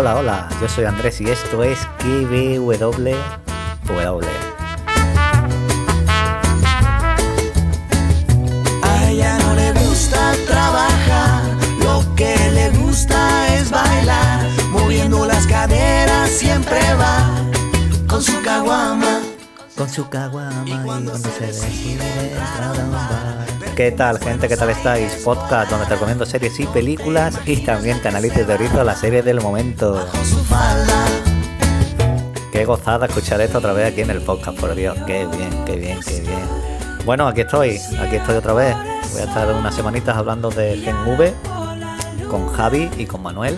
Hola, hola, yo soy Andrés y esto es KBW. A ella no le gusta trabajar, lo que le gusta es bailar, moviendo las caderas siempre va con su caguama. Con su caguama y cuando se decide entrar a un bar. ¿Qué tal, gente? ¿Qué tal estáis? Podcast donde te recomiendo series y películas y también te analizo y teorizo la serie del momento. Qué gozada escuchar esto otra vez aquí en el podcast, por Dios. Qué bien, qué bien, qué bien. Bueno, aquí estoy, aquí estoy otra vez. Voy a estar unas semanitas hablando de Gen V con Javi y con Manuel.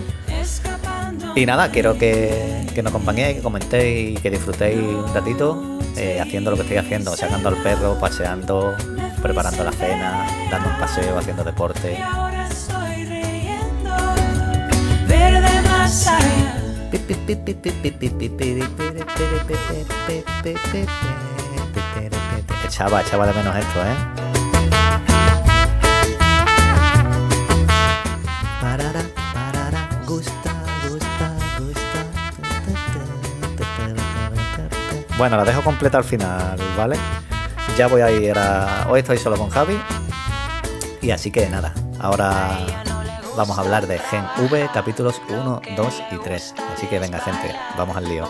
Y nada, quiero que, que nos acompañéis, que comentéis y que disfrutéis un ratito eh, haciendo lo que estoy haciendo, sacando al perro, paseando, preparando la cena, dando un paseo, haciendo deporte. Verde más allá. Echaba, echaba de menos esto, ¿eh? Parara, parara, gusta, gusta, gusta. Bueno, la dejo completa al final, ¿vale? Ya voy a ir a... Hoy estoy solo con Javi. Y así que nada, ahora vamos a hablar de Gen V, capítulos 1, 2 y 3. Así que venga, gente, vamos al lío.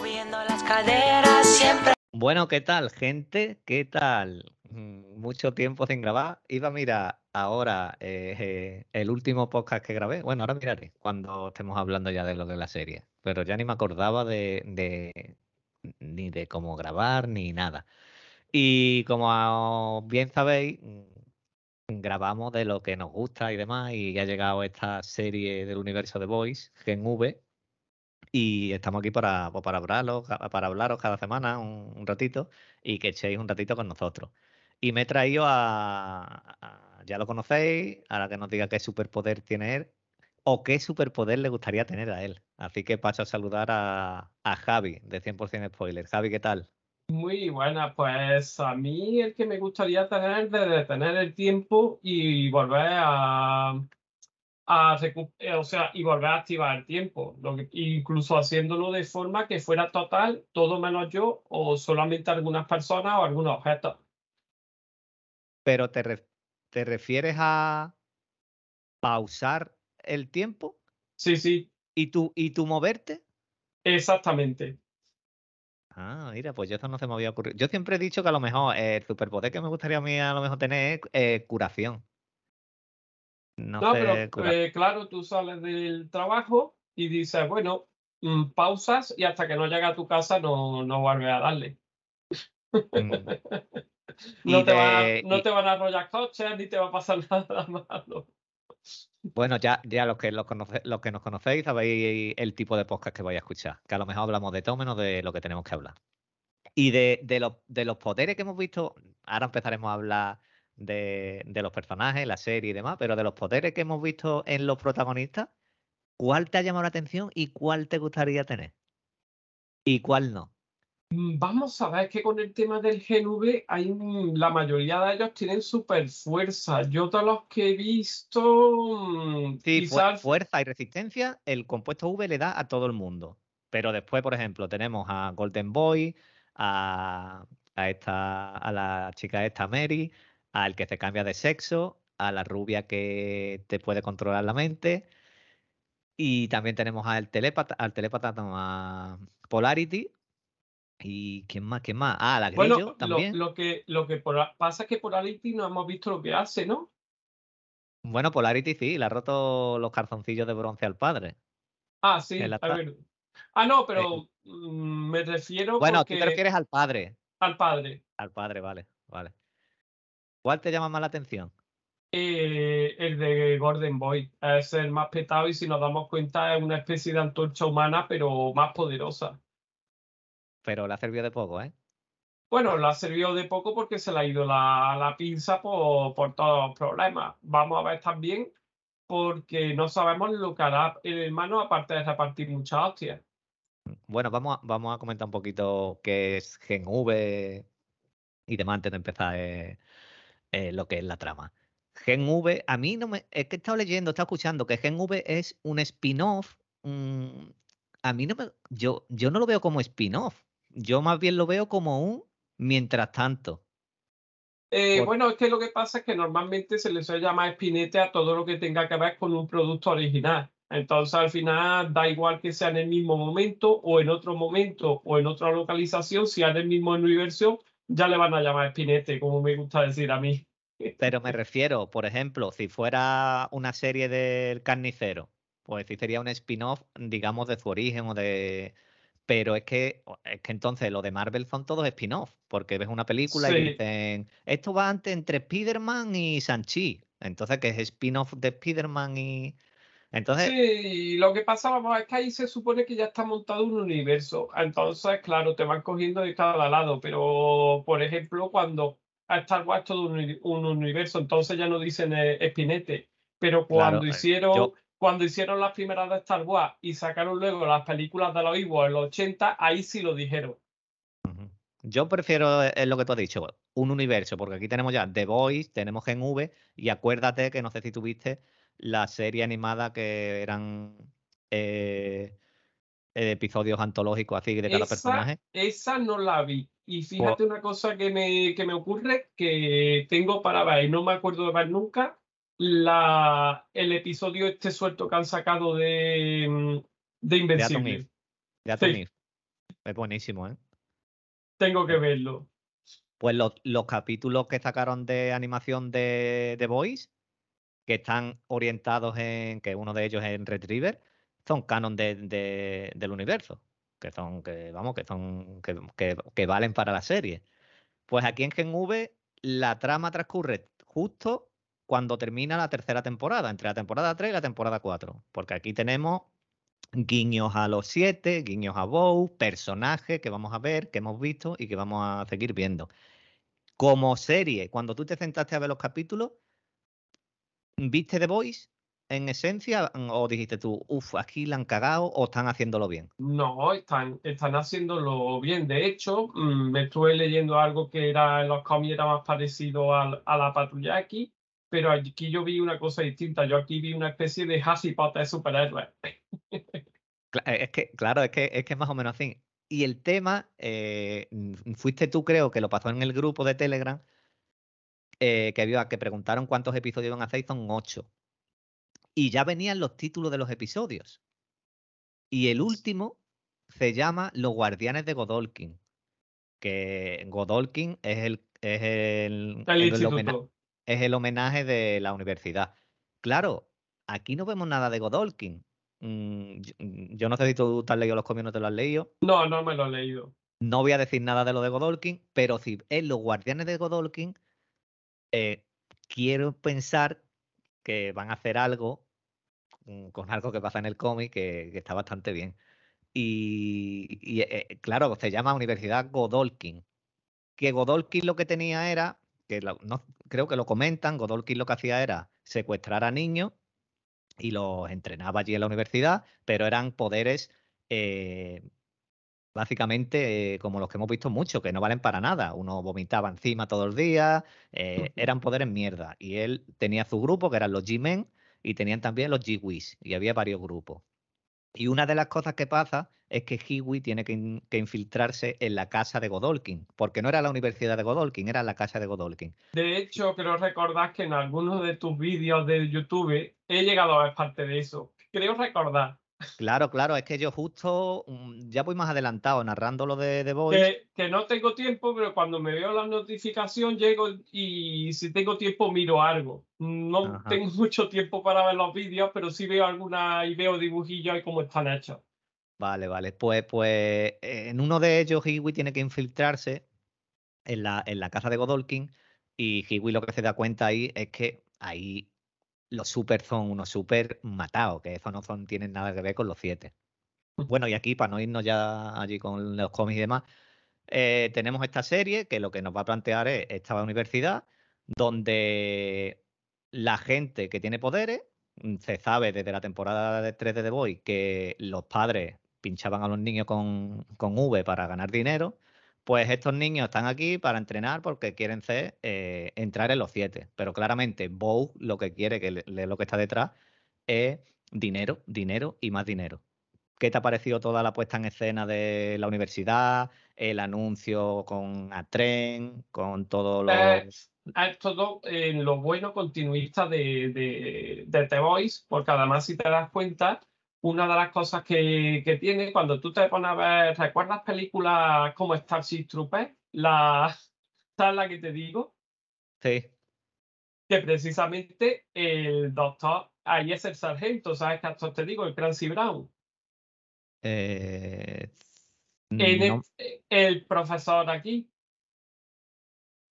Bueno, ¿qué tal, gente? ¿Qué tal? Mucho tiempo sin grabar. Iba a mirar ahora eh, el último podcast que grabé. Bueno, ahora miraré cuando estemos hablando ya de lo de la serie. Pero ya ni me acordaba de, de- ni de cómo grabar ni nada. Y como bien sabéis, mm, grabamos de lo que nos gusta y demás. Y ha llegado esta serie del universo de Voice, Gen V. Y estamos aquí para, pues, para, hablaros, para hablaros cada semana un, ratito y que echéis un ratito con nosotros. Y me he traído a, a- ya lo conocéis, ahora que nos diga qué superpoder tiene él o qué superpoder le gustaría tener a él. Así que paso a saludar a, a Javi de 100% Spoiler. Javi, ¿qué tal? Muy buena, pues a mí el que me gustaría tener de detener el tiempo y volver a, a eh, o sea, y volver a activar el tiempo, lo que- incluso haciéndolo de forma que fuera total, todo menos yo, o solamente algunas personas o algunos objetos. Pero te, te refieres a pausar el tiempo Sí, sí, y tú, y tú moverte. exactamente. Ah, mira, pues yo eso no se me había ocurrido. Yo siempre he dicho que a lo mejor eh, el superpoder que me gustaría a mí a lo mejor tener es eh, curación. No, No, sé, pero eh, claro, tú sales del trabajo y dices, bueno, mm, pausas y hasta que no llega a tu casa no, no vuelves a darle. Mm. No, te, va- de- no y- te van a arrollar coches ni te va a pasar nada malo. Bueno, ya, ya los que los, conoce- los que nos conocéis sabéis el tipo de podcast que vais a escuchar, que a lo mejor hablamos de todo menos de lo que tenemos que hablar. Y de, de los, de los poderes que hemos visto, ahora empezaremos a hablar de, de los personajes, la serie y demás, pero de los poderes que hemos visto en los protagonistas, ¿cuál te ha llamado la atención y cuál te gustaría tener? ¿Y cuál no? Mm, Vamos a ver que con el tema del Gen V, hay, un- la mayoría de ellos tienen super fuerza. Yo de los que he visto, mm, Sí, quizás fuerza y resistencia, el compuesto V le da a todo el mundo. Pero después, por ejemplo, tenemos a Golden Boy, a, a esta, a la chica esta Mary, al que se cambia de sexo, a la rubia que te puede controlar la mente. Y también tenemos al telépata, al telépata, no, a Polarity. ¿Y quién más? ¿Quién más? Ah, la Grillo lo, también. lo que, lo que por- pasa es que por Ality no hemos visto lo que hace, ¿no? Bueno, Polarity sí, le ha roto los calzoncillos de bronce al padre. Ah, sí, a ver. Ah, no, pero mm, me refiero Bueno, tú te porque refieres al padre. al padre. Al padre, vale, vale. ¿Cuál te llama más la atención? Eh, el de Golden Boy es el más petado y si nos damos cuenta es una especie de antorcha humana, pero más poderosa. Pero le ha servido de poco, ¿eh? Bueno, le ha servido de poco porque se le ha ido la, la pinza por, por todos los problemas. Vamos a ver también porque no sabemos lo que hará el hermano aparte de repartir muchas hostias. Bueno, vamos a, vamos a comentar un poquito qué es Gen V y demás antes de empezar eh, eh, lo que es la trama. Gen V, a mí no me. Es que he estado leyendo, he estado escuchando que Gen V es un spin-off. mm, a mí no me, yo, yo no lo veo como spin-off. Yo más bien lo veo como un mientras tanto. Eh, Por- bueno, es que lo que pasa es que normalmente se le suele llamar espinete a todo lo que tenga que ver con un producto original. Entonces, al final, da igual que sea en el mismo momento o en otro momento o en otra localización, si es en el mismo universo, ya le van a llamar espinete, como me gusta decir a mí. Pero me refiero, por ejemplo, si fuera una serie del carnicero, pues sí sería un spin-off, digamos, de su origen o de. Pero es que, es que entonces lo de Marvel son todos spin-off, porque ves una película y dicen, esto va antes entre Spider-Man y Sanchi. Entonces, que es spin-off de Spider-Man y. Entonces, Sí, lo que pasa, vamos, es que ahí se supone que ya está montado un universo. Entonces, claro, te van cogiendo de cada lado. Pero, por ejemplo, cuando a Star Wars todo un, uni- un universo, entonces ya no dicen eh, espinete. Pero cuando eh, hicieron, yo- cuando hicieron las primeras de Star Wars y sacaron luego las películas de los Ewoks en los 80, ahí sí lo dijeron. Yo prefiero, eh, es lo que tú has dicho, un universo, porque aquí tenemos ya The Voice, tenemos Gen V, y acuérdate que no sé si tuviste la serie animada que eran eh, eh, episodios antológicos así de cada Esa, personaje. esa no la vi. Y fíjate una cosa que me, que me ocurre, que tengo para ver y no me acuerdo de ver nunca, la, el episodio este suelto que han sacado de, mm, de Invencible. De Atom Sí. Eve. Es buenísimo, ¿eh? Tengo que verlo. Pues los, los capítulos que sacaron de animación de The Voice, que están orientados en, que uno de ellos es en Retriever, son canon de- de- del universo, que son, que vamos, que son, que, que- que valen para la serie. Pues aquí en Gen V la trama transcurre justo cuando termina la tercera temporada, entre la temporada 3 y la temporada 4, porque aquí tenemos guiños a los siete, guiños a Bow, personajes que vamos a ver, que hemos visto y que vamos a seguir viendo. Como serie, cuando tú te sentaste a ver los capítulos, ¿viste The Voice en esencia o dijiste tú, uff, aquí la han cagado o están haciéndolo bien? No, están, están haciéndolo bien. De hecho, mm, me estuve leyendo algo que era en los cómics era más parecido al- a la patrulla aquí, pero aquí yo vi una cosa distinta. Yo aquí vi una especie de Harry Potter superhéroe. Cla- eh, Es que, claro, es que, es que es más o menos así. Y el tema, eh, mm, fuiste tú, creo, que lo pasó en el grupo de Telegram, eh, que había, que preguntaron cuántos episodios iban a hacer y son ocho. Y ya venían los títulos de los episodios. Y el último se llama Los Guardianes de Godolkin. Que Godolkin es el, es el, El el. Es el homenaje de la universidad. Claro, aquí no vemos nada de Godolkin. Mm, yo, yo no sé si tú te has leído los cómics no te lo has leído. No, no me lo he leído. No voy a decir nada de lo de Godolkin, pero si es los guardianes de Godolkin, eh, quiero pensar que van a hacer algo mm, con algo que pasa en el cómic que, que está bastante bien. Y, y, eh, claro, se llama Universidad Godolkin. Que Godolkin lo que tenía era, que no, creo que lo comentan, Godolkin lo que hacía era secuestrar a niños y los entrenaba allí en la universidad, pero eran poderes eh, básicamente eh, como los que hemos visto mucho, que no valen para nada. Uno vomitaba encima todos los días, eh, eran poderes mierda. Y él tenía su grupo, que eran los G-Men, y tenían también los G-Whis, y había varios grupos. Y una de las cosas que pasa es que Hiwi tiene que, in- que infiltrarse en la casa de Godolkin, porque no era la universidad de Godolkin, era la casa de Godolkin. De hecho, creo recordar que en algunos de tus vídeos de YouTube he llegado a ver parte de eso. Creo recordar Claro, claro, es que yo justo mm, ya voy más adelantado narrando lo de The Voice. que, que no tengo tiempo, pero cuando me veo la notificación llego y si tengo tiempo miro algo. No Ajá. tengo mucho tiempo para ver los vídeos, pero sí veo alguna y veo dibujillos y cómo están hechos. Vale, vale. Pues, pues eh, en uno de ellos Hiwi tiene que infiltrarse en la, en la casa de Godolkin y Hiwi lo que se da cuenta ahí es que ahí los super son unos super matados, que eso no son, tienen nada que ver con los siete. Bueno, y aquí, para no irnos ya allí con los cómics y demás, eh, tenemos esta serie que lo que nos va a plantear es esta universidad donde la gente que tiene poderes, mm, se sabe desde la temporada de 3 de The Boy que los padres pinchaban a los niños con, con V para ganar dinero, pues estos niños están aquí para entrenar porque quieren ser, eh, entrar en los siete. Pero claramente Bow lo que quiere, que le- lo que está detrás, es dinero, dinero y más dinero. ¿Qué te ha parecido toda la puesta en escena de la universidad? El anuncio con Atren, con todos los. Eh, es todo en lo bueno continuista de, de, de The Voice, porque además, si te das cuenta, una de las cosas que, que tiene cuando tú te pones a ver, ¿recuerdas películas como Starship Troopers? La, ¿Sabes la que te digo? Sí. Que precisamente el doctor, ahí es el sargento, ¿sabes qué actor te digo? El Clancy Brown. Eh, el, no, el profesor aquí,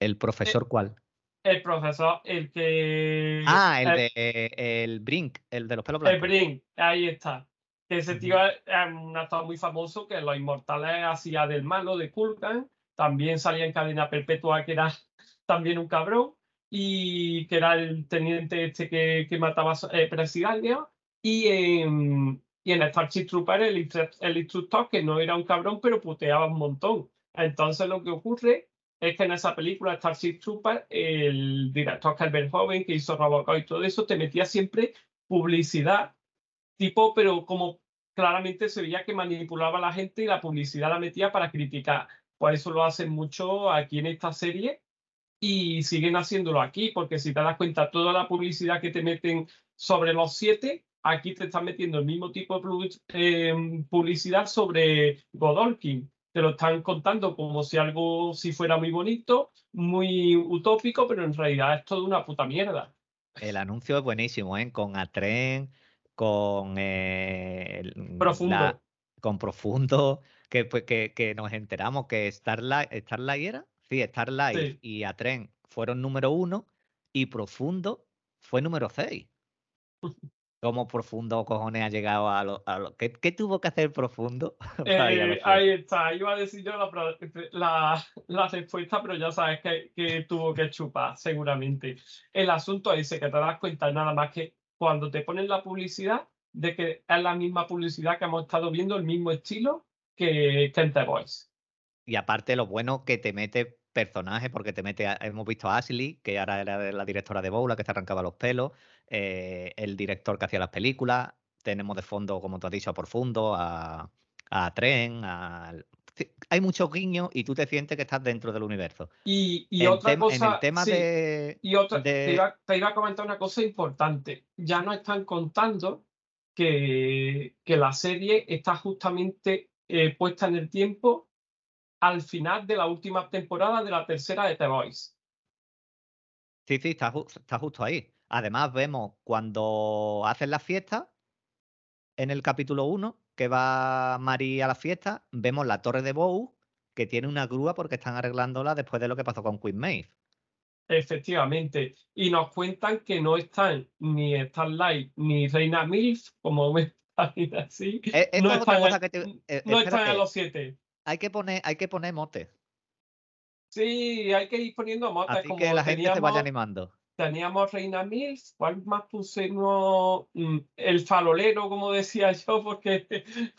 ¿El profesor cuál? El profesor, el que... Ah, el el- de el Brink, el de los pelos El blancos. Brink, ahí está. Que ese tío es es un actor muy famoso que Los Inmortales hacía del malo de Kulkan. También salía en cadena perpetua, que era también un cabrón. Y que era el teniente este que, que mataba eh, presidiarios. Y en, y en Starship Trooper, el, el instructor, que no era un cabrón, pero puteaba un montón. Entonces lo que ocurre es que en esa película Starship Trooper, el director Calvin Joven, que hizo Robocop y todo eso, te metía siempre publicidad, tipo, pero como claramente se veía que manipulaba a la gente y la publicidad la metía para criticar. Por eso lo hacen mucho aquí en esta serie y siguen haciéndolo aquí, porque si te das cuenta, toda la publicidad que te meten sobre los siete, aquí te están metiendo el mismo tipo de eh, publicidad sobre Godolkin. Te lo están contando como si algo si fuera muy bonito, muy utópico, pero en realidad es toda una puta mierda. El anuncio es buenísimo, ¿eh? Con Atren, con eh, el- Profundo. la- con Profundo, que, pues, que, que nos enteramos que Starlight, Starlight era, sí, Starlight Sí. y Atren fueron número uno y Profundo fue número seis. ¿Cómo Profundo, cojones, ha llegado a lo, a lo- ¿Qué, qué tuvo que hacer Profundo? Eh, ahí está, iba a decir yo la, pro- la, la respuesta, pero ya sabes que, que tuvo que chupar, seguramente. El asunto es que te das cuenta nada más que cuando te ponen la publicidad, de que es la misma publicidad que hemos estado viendo, el mismo estilo que, que en The Voice. Y aparte lo bueno que te mete personajes, porque te mete, a- hemos visto a Ashley, que ahora era la directora de Boula, que se arrancaba los pelos, eh, el director que hacía las películas, tenemos de fondo, como tú has dicho, a Profundo, a, a Tren, a... Hay muchos guiños y tú te sientes que estás dentro del universo. Y, y otra cosa, en el tema sí, de... y otra, te, iba, te iba a comentar una cosa importante. Ya nos están contando que, que la serie está justamente eh, puesta en el tiempo al final de la última temporada de la tercera de The Voice. Sí, sí, está, ju- está justo ahí. Además, vemos cuando hacen la fiesta, en el capítulo 1, que va Mari a la fiesta, vemos la torre de Bow, que tiene una grúa porque están arreglándola después de lo que pasó con Queen Maeve. Efectivamente. Y nos cuentan que no están ni Starlight ni Reina Milf, como me así. Eh, no están, cosa en- que te... eh, no están en los siete. Hay que poner, hay que poner motes, Sí, hay que ir poniendo motes así como que la gente se vaya teníamos- animando. Teníamos Reina Milf, ¿cuál más pusimos? Mm, El farolero, como decía yo, porque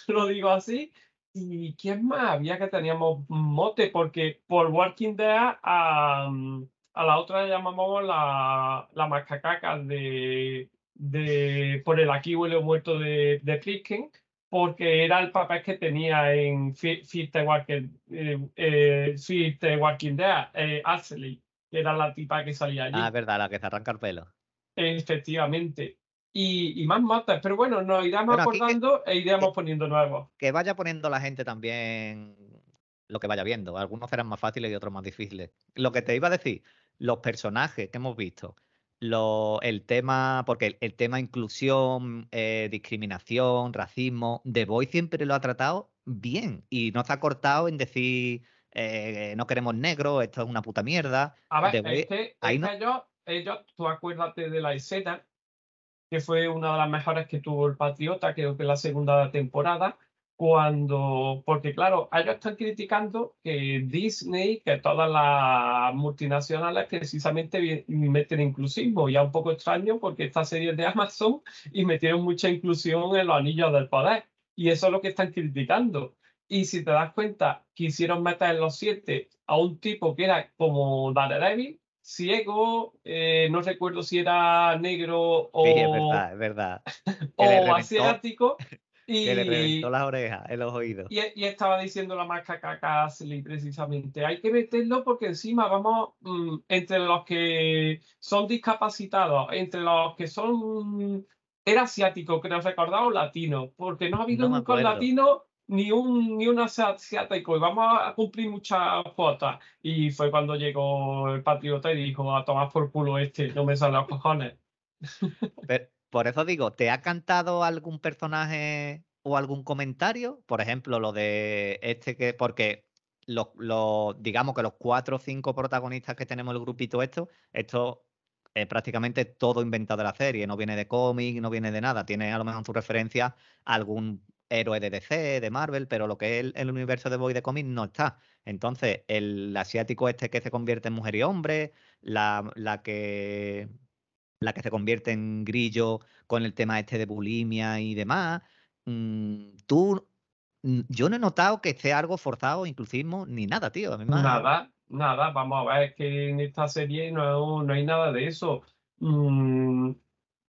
lo digo así. ¿Y quién más? Había que teníamos mote, porque por Walking Dead a, mm, a la otra le llamamos la, la macacaca de, de por el aquí huele muerto de, de Fricken, porque era el papel que tenía en Fear the Walking, eh, eh, the Walking Dead, eh, Ashley, que era la tipa que salía allí. Ah, es verdad, la que se arranca el pelo. Efectivamente. Y, y más motes, pero bueno, nos iremos Bueno, aquí que- acordando e iremos que- poniendo nuevos. que vaya poniendo la gente también lo que vaya viendo. Algunos serán más fáciles y otros más difíciles. Lo que te iba a decir, los personajes que hemos visto, lo- el tema, porque el, el tema inclusión, eh, discriminación, racismo, The Voice siempre lo ha tratado bien y no se ha cortado en decir eh, no queremos negros, esto es una puta mierda. A ver, The es Voice- que, ahí no- ellos, ellos, tú acuérdate de la escena, que fue una de las mejores que tuvo el Patriota, creo que la segunda temporada, cuando, porque claro, ellos están criticando que Disney, que todas las multinacionales precisamente meten inclusismo, y es un poco extraño porque esta serie es de Amazon y metieron mucha inclusión en los anillos del poder, y eso es lo que están criticando. Y si te das cuenta, quisieron meter en los siete a un tipo que era como Daredevil, ciego, eh, no recuerdo si era negro o, Sí, es verdad, es verdad. o le Que le Y, reventó las orejas, en los oídos. y, y estaba diciendo la marca Casley precisamente, hay que meterlo porque encima vamos, mm, entre los que son discapacitados, entre los que son, era asiático, creo recordar, o latino, porque no ha habido No nunca un latino ni un, ni un asiático, y vamos a cumplir muchas cuotas. Y fue cuando llegó el patriota y dijo, a tomar por culo este, no me salen los cojones. Pero, por eso digo, ¿te ha cantado algún personaje o algún comentario? Por ejemplo, lo de este que, porque los, digamos que los cuatro o cinco protagonistas que tenemos el grupito esto, esto es prácticamente todo inventado de la serie, no viene de cómic, no viene de nada, tiene a lo mejor en su referencia a algún héroe de DC, de Marvel, pero lo que es el, el universo de Boy de cómic no está. Entonces, el asiático este que se convierte en mujer y hombre, la, la que la que se convierte en grillo con el tema este de bulimia y demás. mm, tú, mm, yo no he notado que esté algo forzado, inclusismo, ni nada, tío. A Nada, nada, vamos a ver que en esta serie no, no hay nada de eso. Mm,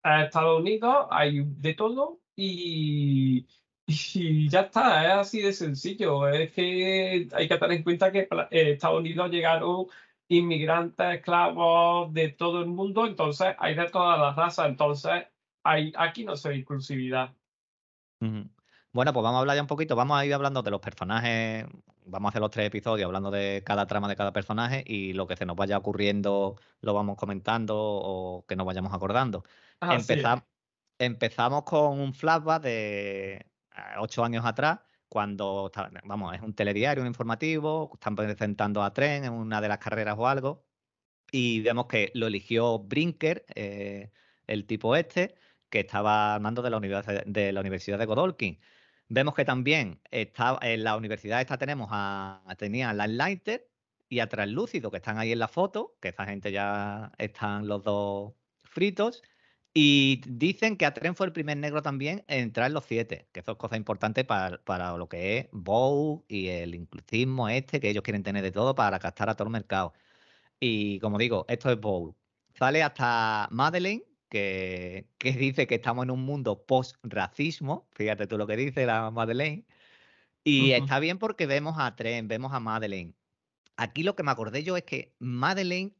en Estados Unidos hay de todo y, y ya está, es así de sencillo. Es que hay que tener en cuenta que eh, Estados Unidos llegaron inmigrantes, esclavos de todo el mundo, entonces hay de todas las razas, entonces hay, aquí no se ve inclusividad. Bueno, pues vamos a hablar ya un poquito, vamos a ir hablando de los personajes, vamos a hacer los tres episodios hablando de cada trama de cada personaje y lo que se nos vaya ocurriendo lo vamos comentando o que nos vayamos acordando. Empezam- empezamos con un flashback de eh, ocho años atrás, cuando, vamos, es un telediario, un informativo, están presentando a Tren en una de las carreras o algo, y vemos que lo eligió Brinker, eh, el tipo este, que estaba al mando de la Universidad de, la Universidad de Godolkin. Vemos que también está, en la universidad esta tenemos a, a- tenía a Lighter y a Translúcido, que están ahí en la foto, que esta gente ya están los dos fritos. Y dicen que Atren fue el primer negro también en entrar en los siete, que eso es cosa importante para, para lo que es Bow y el inclusismo este, que ellos quieren tener de todo para captar a todo el mercado. Y como digo, esto es Bowl. Sale hasta Madeleine, que, que dice que estamos en un mundo post-racismo. Fíjate tú lo que dice la Madeleine. Y está bien porque vemos a Tren, vemos a Madeleine. Aquí lo que me acordé yo es que Madeleine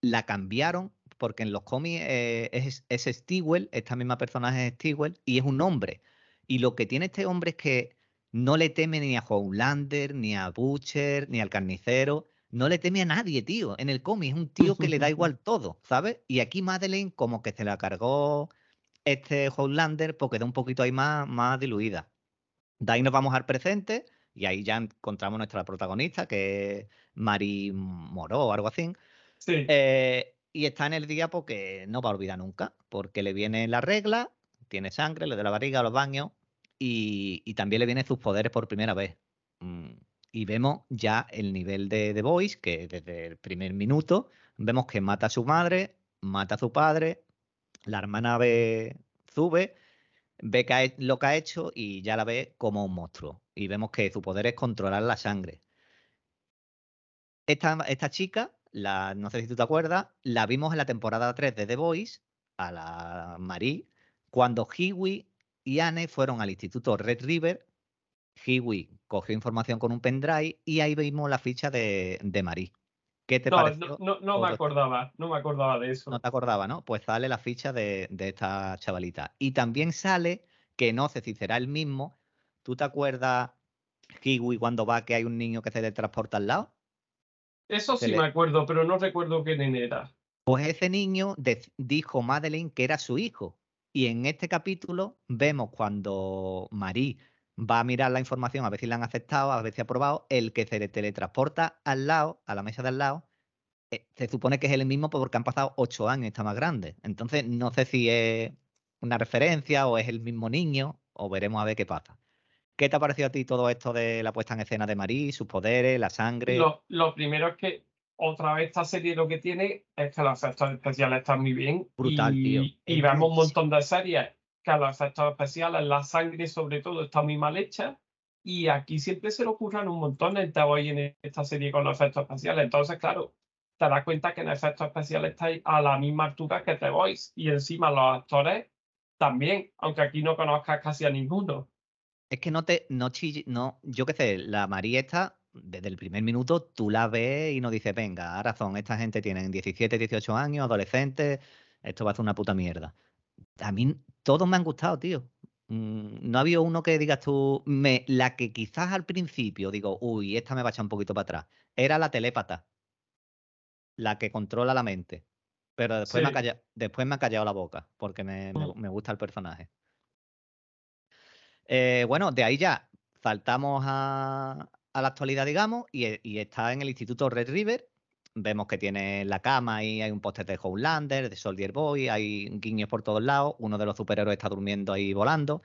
la cambiaron porque en los cómics eh, es, es Stewell, esta misma personaje es Stewell, y es un hombre. Y lo que tiene este hombre es que no le teme ni a Homelander, ni a Butcher, ni al carnicero. No le teme a nadie, tío. En el cómic es un tío que le da igual todo, ¿sabes? Y aquí Madeleine como que se la cargó este Homelander porque da un poquito ahí más, más diluida. De ahí nos vamos al presente y ahí ya encontramos nuestra protagonista, que es Mari Moró o algo así. Sí. Eh, y está en el día porque no va a olvidar nunca, porque le viene la regla, tiene sangre, le da la barriga, los baños, y, y también le vienen sus poderes por primera vez. Mm, Y vemos ya el nivel de The Voice, que desde el primer minuto vemos que mata a su madre, mata a su padre, la hermana ve, sube, ve que lo que ha hecho y ya la ve como un monstruo. Y vemos que su poder es controlar la sangre. Esta, esta chica, la, no sé si tú te acuerdas, la vimos en la temporada 3 de The Voice, a la Marie, cuando Hiwi y Anne fueron al instituto Red River. Hiwi cogió información con un pendrive y ahí vimos la ficha de, de Marie. ¿Qué te No, pareció? no, no, no me acordaba, no me acordaba de eso. No te acordaba, ¿no? Pues sale la ficha de, de esta chavalita. Y también sale, que no sé si será el mismo, ¿tú te acuerdas, Hiwi, cuando va que hay un niño que se le transporta al lado? Eso sí le- me acuerdo, pero no recuerdo qué nene era. Pues ese niño dijo Madeleine que era su hijo. Y en este capítulo vemos cuando Marie va a mirar la información a ver si la han aceptado, a ver si ha aprobado, el que se le teletransporta al lado, a la mesa de al lado, eh, se supone que es el mismo porque han pasado ocho años y está más grande. Entonces no sé si es una referencia o es el mismo niño, o veremos a ver qué pasa. ¿Qué te ha parecido a ti todo esto de la puesta en escena de Marie, sus poderes, la sangre? Lo, lo primero es que otra vez esta serie lo que tiene es que los efectos especiales están muy bien. Brutal, y, tío. y vemos un montón de series que los efectos especiales, la sangre sobre todo, está muy mal hecha. Y aquí siempre se le ocurran un montón The Voice en esta serie con los efectos especiales. Entonces, claro, te das cuenta que en efectos especiales estáis a la misma altura que The Voice. Y encima los actores también, aunque aquí no conozcas casi a ninguno. Es que no te, no chille- no, yo qué sé, la María esta, desde el primer minuto, tú la ves y no dices, venga, ahora razón, esta gente tienen 17, 18 años, adolescentes, esto va a ser una puta mierda. A mí todos me han gustado, tío. Mm, No ha habido uno que digas tú, me, la que quizás al principio digo, uy, esta me va a echar un poquito para atrás. Era la telépata, la que controla la mente. Pero después, me ha Sí. calla- después me ha callado la boca, porque me, me- me gusta el personaje. Eh, bueno, de ahí ya saltamos a, la actualidad, digamos, y, e- y está en el Instituto Red River. Vemos que tiene la cama y hay un póster de Homelander, de Soldier Boy, hay guiños por todos lados. Uno de los superhéroes está durmiendo ahí volando.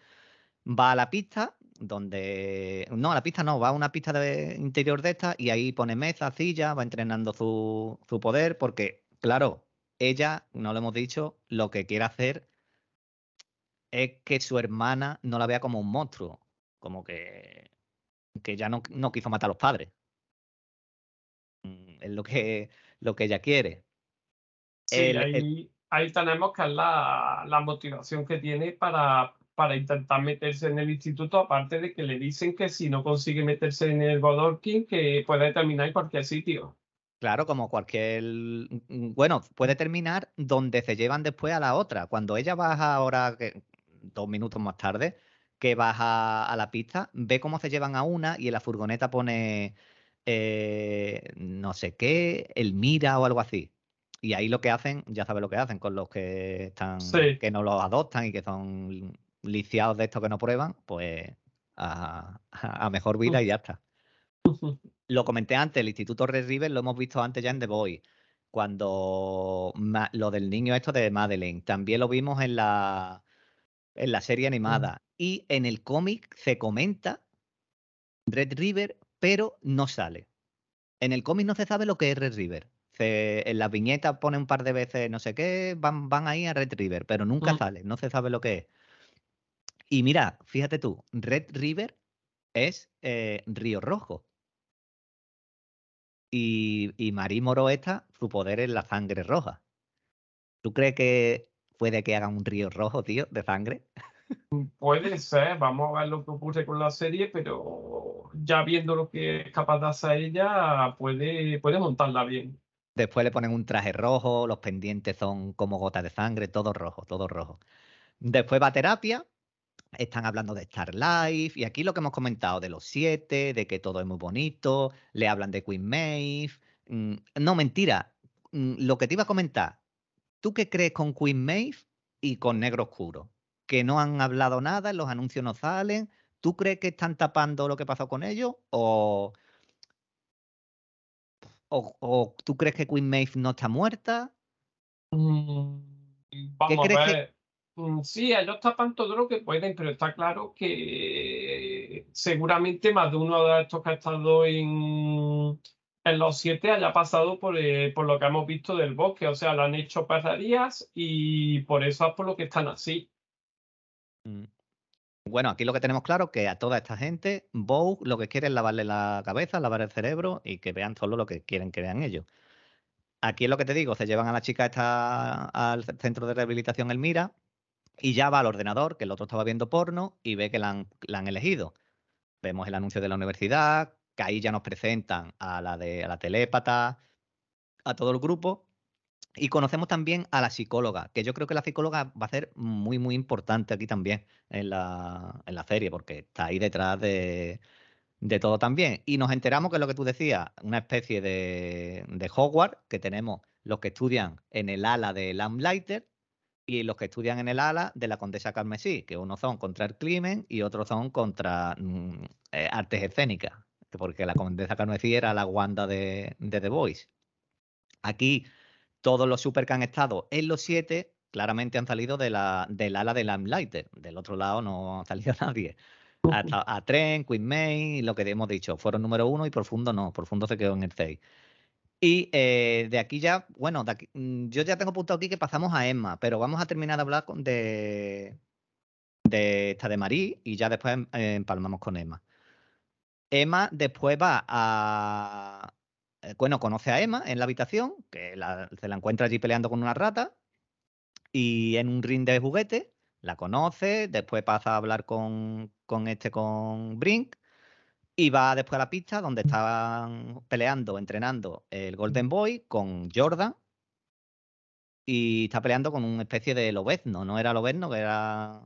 Va a la pista, donde. No, a la pista no, va a una pista de interior de esta y ahí pone mesa, silla, va entrenando su, su poder, porque, claro, ella, no lo hemos dicho, lo que quiere hacer es que su hermana no la vea como un monstruo, como que, que ya no, no quiso matar a los padres. Mm, Es lo que, lo que ella quiere. Sí, El- ahí, el- ahí tenemos que es la, la motivación que tiene para, para intentar meterse en el instituto, aparte de que le dicen que si no consigue meterse en el Godolkin, que puede terminar en cualquier sitio. Claro, como cualquier. mm, Bueno, puede terminar donde se llevan después a la otra. Cuando ella baja ahora, que, dos minutos más tarde, que baja a la pista, ve cómo se llevan a una y en la furgoneta pone eh, no sé qué, el mira o algo así. Y ahí lo que hacen, ya sabes lo que hacen con los que están, Sí. que no los adoptan y que son lisiados de estos que no prueban, pues a, a mejor vida y ya está lo comenté antes, el Instituto Red River lo hemos visto antes ya en The Boy. Cuando lo del niño esto de Madeleine, también lo vimos en la, en la serie animada. Y en el cómic se comenta Red River, pero no sale. En el cómic no se sabe lo que es Red River. Se- en las viñetas pone un par de veces no sé qué, van, van ahí a Red River, pero nunca Mm. sale, no se sabe lo que es. Y mira, fíjate tú, Red River es eh, Río Rojo. Y, y Marí Moro esta, su poder es la sangre roja. ¿Tú crees que puede que haga un río rojo, tío, de sangre? Puede ser, vamos a ver lo que ocurre con la serie, pero ya viendo lo que es capaz de hacer ella, puede, puede montarla bien. Después le ponen un traje rojo, los pendientes son como gotas de sangre, todo rojo, todo rojo. Después va a terapia, están hablando de Star Life, y aquí lo que hemos comentado de los siete, de que todo es muy bonito, le hablan de Queen Maeve. mm, no, mentira, mm, lo que te iba a comentar, ¿tú qué crees con Queen Maeve y con Negro Oscuro? Que no han hablado nada, en los anuncios no salen. ¿Tú crees que están tapando lo que pasó con ellos? ¿O, o, o tú crees que Queen Maeve no está muerta? Mm, Vamos crees a que- ver. Mm, Sí, ellos tapan todo lo que pueden, pero está claro que seguramente más de uno de estos que ha estado en, en los siete haya pasado por, eh, por lo que hemos visto del bosque. O sea, le han hecho perrerías y por eso es por lo que están así. Mm. Bueno, aquí lo que tenemos claro es que a toda esta gente, Vogue lo que quiere es lavarle la cabeza, lavar el cerebro y que vean solo lo que quieren que vean ellos. Aquí es lo que te digo, se llevan a la chica esta al centro de rehabilitación Elmira y ya va al ordenador, que el otro estaba viendo porno y ve que la han, la han elegido. Vemos el anuncio de la universidad, que ahí ya nos presentan a la de a la telépata, a todo el grupo. Y conocemos también a la psicóloga, que yo creo que la psicóloga va a ser muy, muy importante aquí también en la, serie, porque está ahí detrás de, todo también. Y nos enteramos que es lo que tú decías, una especie de, Hogwarts, que tenemos los que estudian en el ala de Lamplighter y los que estudian en el ala de la Condesa Carmesí, que unos son contra el crimen y otros son contra mm, eh, artes escénicas, porque la Condesa Carmesí era la Wanda de, de The Voice. Aquí todos los super que han estado en los siete claramente han salido de la, del ala de Lamplighter. Del otro lado no ha salido nadie. Hasta a Tren, Queen May, lo que hemos dicho, fueron número uno y Profundo no, Profundo se quedó en el 6. Y eh, de aquí ya, bueno, de aquí- mm, yo ya tengo apuntado aquí que pasamos a Emma, pero vamos a terminar de hablar con- de, de esta de Marí y ya después em- empalmamos con Emma. Emma después va a. eh, Bueno, conoce a Emma en la habitación, que la- se la encuentra allí peleando con una rata y en un ring de juguete. La conoce, después pasa a hablar con, con con este, con Brink, y va después a la pista donde estaban peleando, entrenando el Golden Boy con Jordan. Y está peleando con una especie de Lobezno, ¿no era Lobezno? Que era.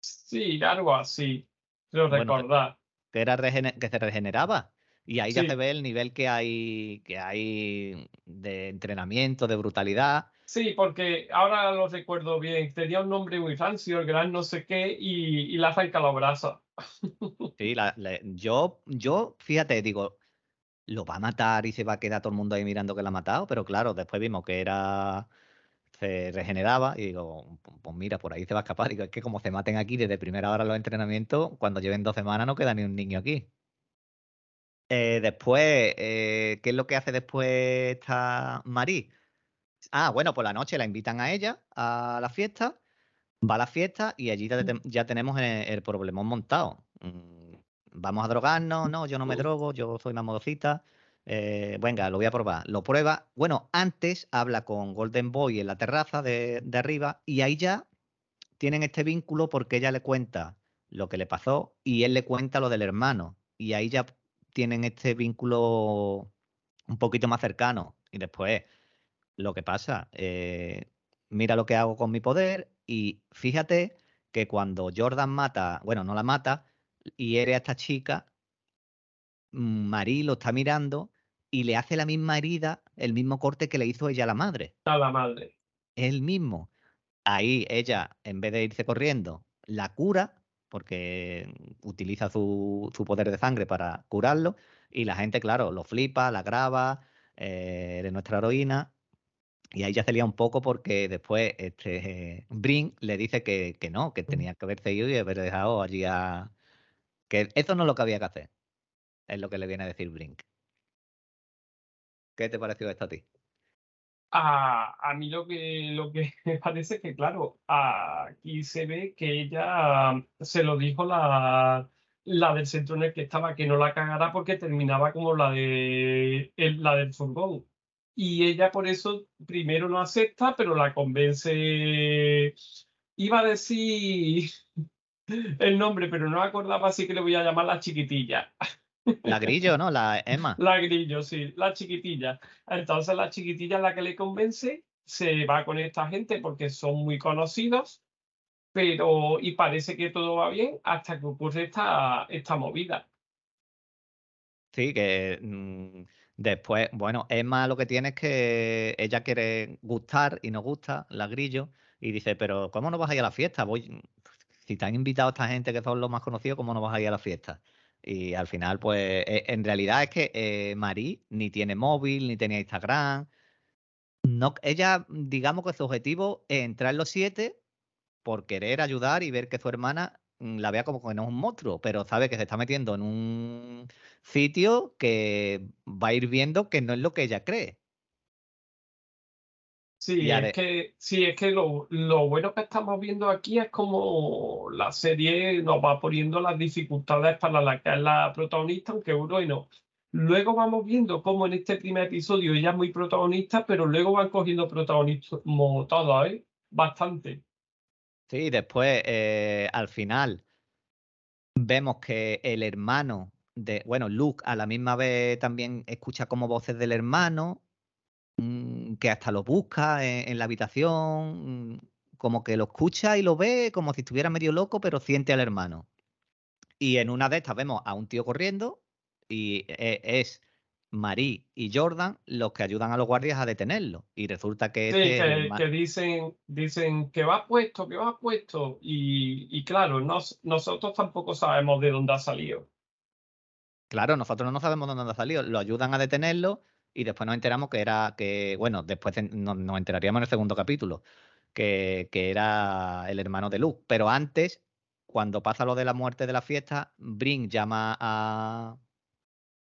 Sí, algo así. Creo Bueno, recordar. Que era que se regeneraba. Y ahí ya Sí. se ve el nivel que hay, que hay de entrenamiento, de brutalidad. Sí, porque ahora lo recuerdo bien. Tenía un nombre muy rancio, el gran no sé qué, y, y la arranca la brasa. Sí, la- la- yo, yo, fíjate, digo, lo va a matar y se va a quedar todo el mundo ahí mirando que la ha matado, pero claro, después vimos que era, se regeneraba y digo, "Pu- pues mira, por ahí se va a escapar. Digo, es que como se maten aquí desde primera hora los entrenamientos, cuando lleven dos semanas no queda ni un niño aquí. Eh, después, eh, ¿qué es lo que hace después esta Marí? Ah, bueno, por la noche la invitan a ella a la fiesta, va a la fiesta y allí ya, te- ya tenemos el, el problemón montado. Mm, Vamos a drogarnos, no, yo no me Mm. drogo, yo soy una modosita. Eh, venga, lo voy a probar. Lo prueba. Bueno, antes habla con Golden Boy en la terraza de, arriba y ahí ya tienen este vínculo porque ella le cuenta lo que le pasó y él le cuenta lo del hermano. Y ahí ya tienen este vínculo un poquito más cercano. Y después, lo que pasa, eh, mira lo que hago con mi poder y fíjate que cuando Jordan mata, bueno, no la mata, y hiere a esta chica, Marí lo está mirando y le hace la misma herida, el mismo corte que le hizo ella a la madre. A la madre. El mismo. Ahí ella, en vez de irse corriendo, la cura, porque utiliza su, su poder de sangre para curarlo, y la gente, claro, lo flipa, la graba, eh, eres nuestra heroína. Y ahí ya se lía un poco porque después este Brin le dice que, que no, que tenía que haberse ido y haber dejado allí a. que eso no es lo que había que hacer. Es lo que le viene a decir Brink. ¿Qué te pareció esto a ti? A, a mí lo que, lo que me parece es que, claro, aquí se ve que ella se lo dijo la, la del centro en el que estaba, que no la cagara porque terminaba como la, de, el- la del furgón. Y ella por eso primero no acepta, pero la convence. Iba a decir el nombre, pero no acordaba, así que le voy a llamar la chiquitilla. La Grillo, ¿no? La Emma. La grillo, sí, la chiquitilla. Entonces la chiquitilla es la que le convence, se va con esta gente porque son muy conocidos, pero y parece que todo va bien hasta que ocurre esta, esta movida. Sí, que mm, después, bueno, Emma lo que tiene es que ella quiere gustar y no gusta, la Grillo, y dice, pero ¿cómo no vas a ir a la fiesta? Voy, si te han invitado esta gente que son los más conocidos, ¿cómo no vas a ir a la fiesta? Y al final, pues, e- en realidad es que eh, ni tiene móvil, ni tenía Instagram. No, ella, digamos que su objetivo es entrar en los siete por querer ayudar y ver que su hermana mm, la vea como que no es un monstruo, pero sabe que se está metiendo en un sitio que va a ir viendo que no es lo que ella cree. Sí, Y es que, sí, es que lo, lo bueno que estamos viendo aquí es como la serie nos va poniendo las dificultades para la que es la protagonista, aunque bueno, luego vamos viendo cómo en este primer episodio ella es muy protagonista, pero luego van cogiendo protagonismo todos, ¿eh? Bastante. Sí, después, eh, al final, vemos que el hermano de, bueno, Luke a la misma vez también escucha como voces del hermano, que hasta lo busca en, en la habitación, mm, como que lo escucha y lo ve como si estuviera medio loco, pero siente al hermano. Y en una de estas vemos a un tío corriendo y e- es Marie y Jordan los que ayudan a los guardias a detenerlo. Y resulta que Sí, ese es el que, dicen, dicen que va puesto, que va puesto. Y, y claro, nos- nosotros tampoco sabemos de dónde ha salido. Claro, nosotros no sabemos dónde ha salido. Lo ayudan a detenerlo y después nos enteramos que era que, bueno, después nos, nos enteraríamos en el segundo capítulo, que, que era el hermano de Luke. Pero antes, cuando pasa lo de la muerte de la fiesta, Brin llama a,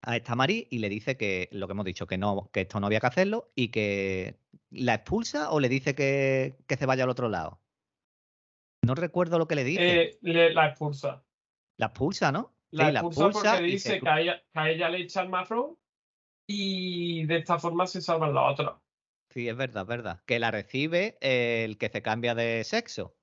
a esta Marie y le dice que lo que hemos dicho, que no, que esto no había que hacerlo y que la expulsa o le dice que, que se vaya al otro lado. No recuerdo lo que le dice. Eh, le- la expulsa. la expulsa, ¿no? La Sí, la expulsa porque expulsa se dice que a, ella, que a ella le echan marrón y de esta forma se salvan la otra. Sí, es verdad, es verdad. Que la recibe el que se cambia de sexo.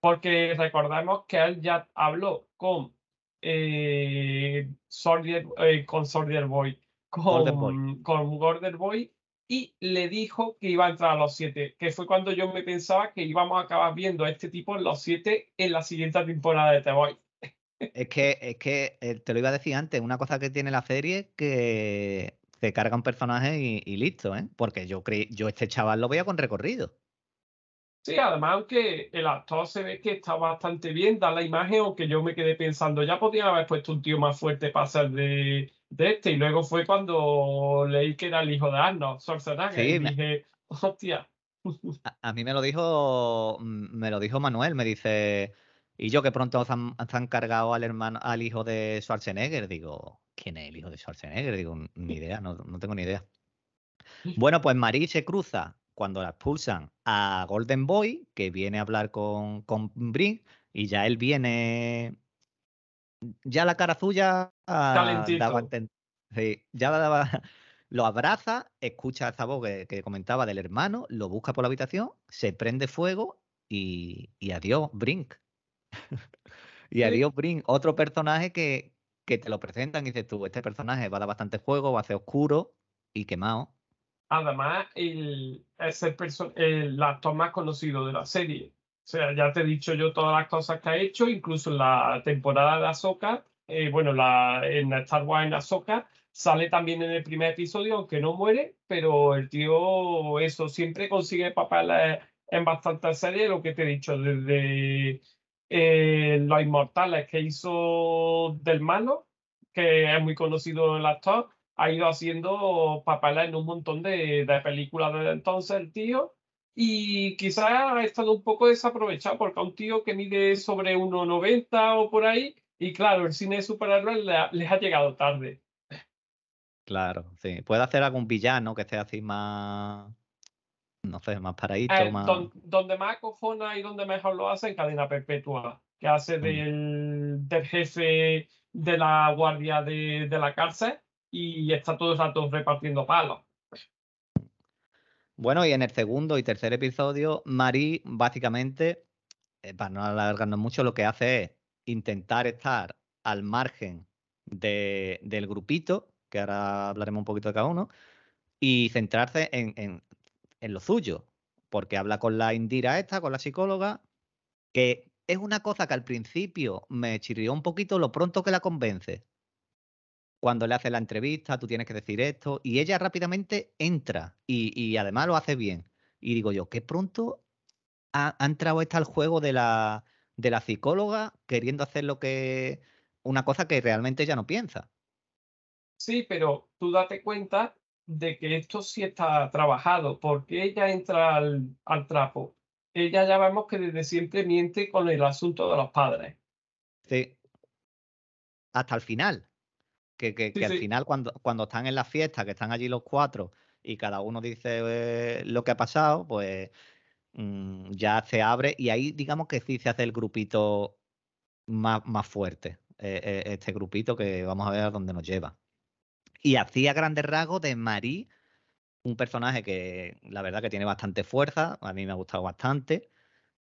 Porque recordemos que él ya habló con eh, Soldier- eh, con Soldier Boy, Golden Boy. con, con Golden Boy, y le dijo que iba a entrar a los siete, que fue cuando yo me pensaba que íbamos a acabar viendo a este tipo en los siete en la siguiente temporada de The Boy. Es que, es que eh, te lo iba a decir antes, una cosa que tiene la serie que se carga un personaje y, y listo, ¿eh? Porque yo creí, yo este chaval lo veía con recorrido. Sí, además, aunque el actor se ve que está bastante bien, da la imagen, aunque yo me quedé pensando, ya podían haber puesto un tío más fuerte para ser de, de este, y luego fue cuando leí que era el hijo de Arnold Schwarzenegger, Sí, y me- dije, hostia, A, a mí me lo dijo, mm, me lo dijo Manuel, me dice, y yo que pronto se han, han cargado al hermano, al hijo de Schwarzenegger, digo, ¿quién es el hijo de Schwarzenegger? Digo, ni idea, no, no tengo ni idea. Bueno, pues Marie se cruza cuando la expulsan a Golden Boy, que viene a hablar con, con Brink, y ya él viene, ya la cara suya ah, Calentito. daba sí, ya daba, lo abraza, escucha esa voz que, que comentaba del hermano, lo busca por la habitación, se prende fuego y, y adiós, Brink. Y Sí. adiós, Brink, otro personaje que, que te lo presentan y dices tú, este personaje va a dar bastante fuego, va a ser oscuro y quemado. además, el, es el, el actor más conocido de la serie. O sea, ya te he dicho yo todas las cosas que ha hecho, incluso en la temporada de Ahsoka, eh, bueno, la, en Star Wars en Ahsoka, sale también en el primer episodio, aunque no muere, pero el tío, eso, siempre consigue papeles en bastantes series, lo que te he dicho, desde eh, Los Inmortales, que hizo del malo, que es muy conocido el actor, ha ido haciendo papeles en un montón de, de películas desde entonces el tío. Y quizás ha estado un poco desaprovechado porque a un tío que mide sobre 1,90 o por ahí, y claro, el cine de superhéroes les ha llegado tarde. Claro, sí. Puede hacer algún villano que esté así más, no sé, más paradito, Eh, más... don- donde más cojona y donde mejor lo hace en Cadena Perpetua, que hace Mm. del, del jefe de la guardia de, de la cárcel y está todo el rato repartiendo palos. Bueno, y en el segundo y tercer episodio, Marie básicamente, eh, para no alargarnos mucho, lo que hace es intentar estar al margen de- del grupito, que ahora hablaremos un poquito de cada uno, y centrarse en, en- en lo suyo, porque habla con la Indira esta, con la psicóloga, que es una cosa que al principio me chirrió un poquito lo pronto que la convence. Cuando le hace la entrevista, tú tienes que decir esto, y ella rápidamente entra y, y además lo hace bien. Y digo yo, qué pronto ha, entrado esta al juego de la, de la psicóloga queriendo hacer lo que. una cosa que realmente ella no piensa. Sí, pero tú date cuenta de que esto sí está trabajado, porque ella entra al, al trapo. Ella ya vemos que desde siempre miente con el asunto de los padres. Sí. Hasta el final. Que, que, Sí, que al sí. final, cuando, cuando están en la fiesta, que están allí los cuatro y cada uno dice eh, lo que ha pasado, pues mm, ya se abre y ahí digamos que sí se hace el grupito más, más fuerte. eh, eh, este grupito que vamos a ver a dónde nos lleva. Y así a grandes rasgos de Marie, un personaje que la verdad que tiene bastante fuerza, a mí me ha gustado bastante.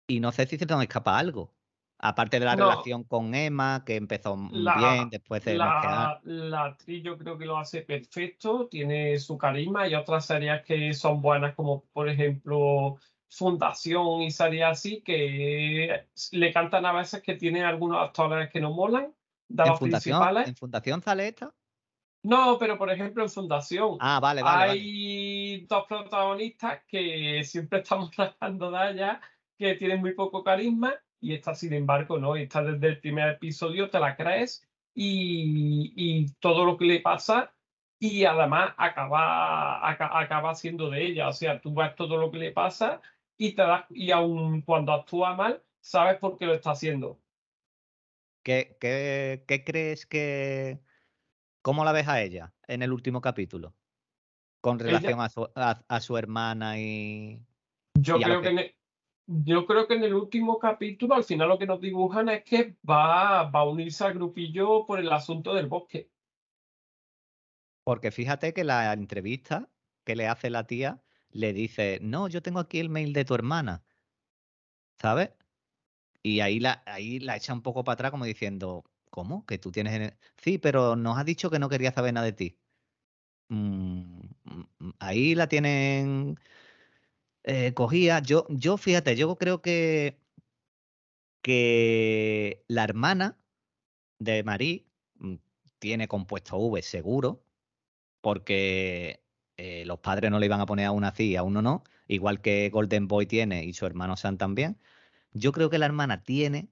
Y no sé si se nos escapa algo. Aparte de la No. relación con Emma, que empezó La- bien, después mezcla- La, la actriz yo creo que lo hace perfecto, tiene su carisma. Hay otras series que son buenas, como por ejemplo Fundación y series así, que le cantan a veces que tiene algunos actores que no molan, de en los fundación, principales. en fundación sale esta. No, pero por ejemplo en Fundación. Ah, vale, vale, vale. Hay dos protagonistas que siempre estamos tratando de ellas, que tienen muy poco carisma, y esta, sin embargo, no. Esta desde el primer episodio te la crees y, y todo lo que le pasa, y además acaba, aca- acaba siendo de ella. O sea, tú ves todo lo que le pasa y te das, y aun cuando actúa mal, sabes por qué lo está haciendo. ¿Qué, qué, qué crees que... ¿Cómo la ves a ella en el último capítulo? Con Ella- relación a, su, a, a su hermana y... Yo Y a creo lo que, que- en el, yo creo que en el último capítulo, al final lo que nos dibujan es que va, va a unirse al grupillo por el asunto del bosque. Porque fíjate que la entrevista que le hace la tía le dice, no, yo tengo aquí el mail de tu hermana, ¿sabes? Y ahí la, ahí la echa un poco para atrás como diciendo, ¿cómo? Que tú tienes... en- Sí, pero nos has dicho que no quería saber nada de ti. Mm, mm, ahí la tienen eh, cogida. Yo, yo, fíjate, yo creo que, que la hermana de mm, tiene compuesto V seguro, porque eh, los padres no le iban a poner a una sí y a uno no, igual que Golden Boy tiene y su hermano Sam también. Yo creo que la hermana tiene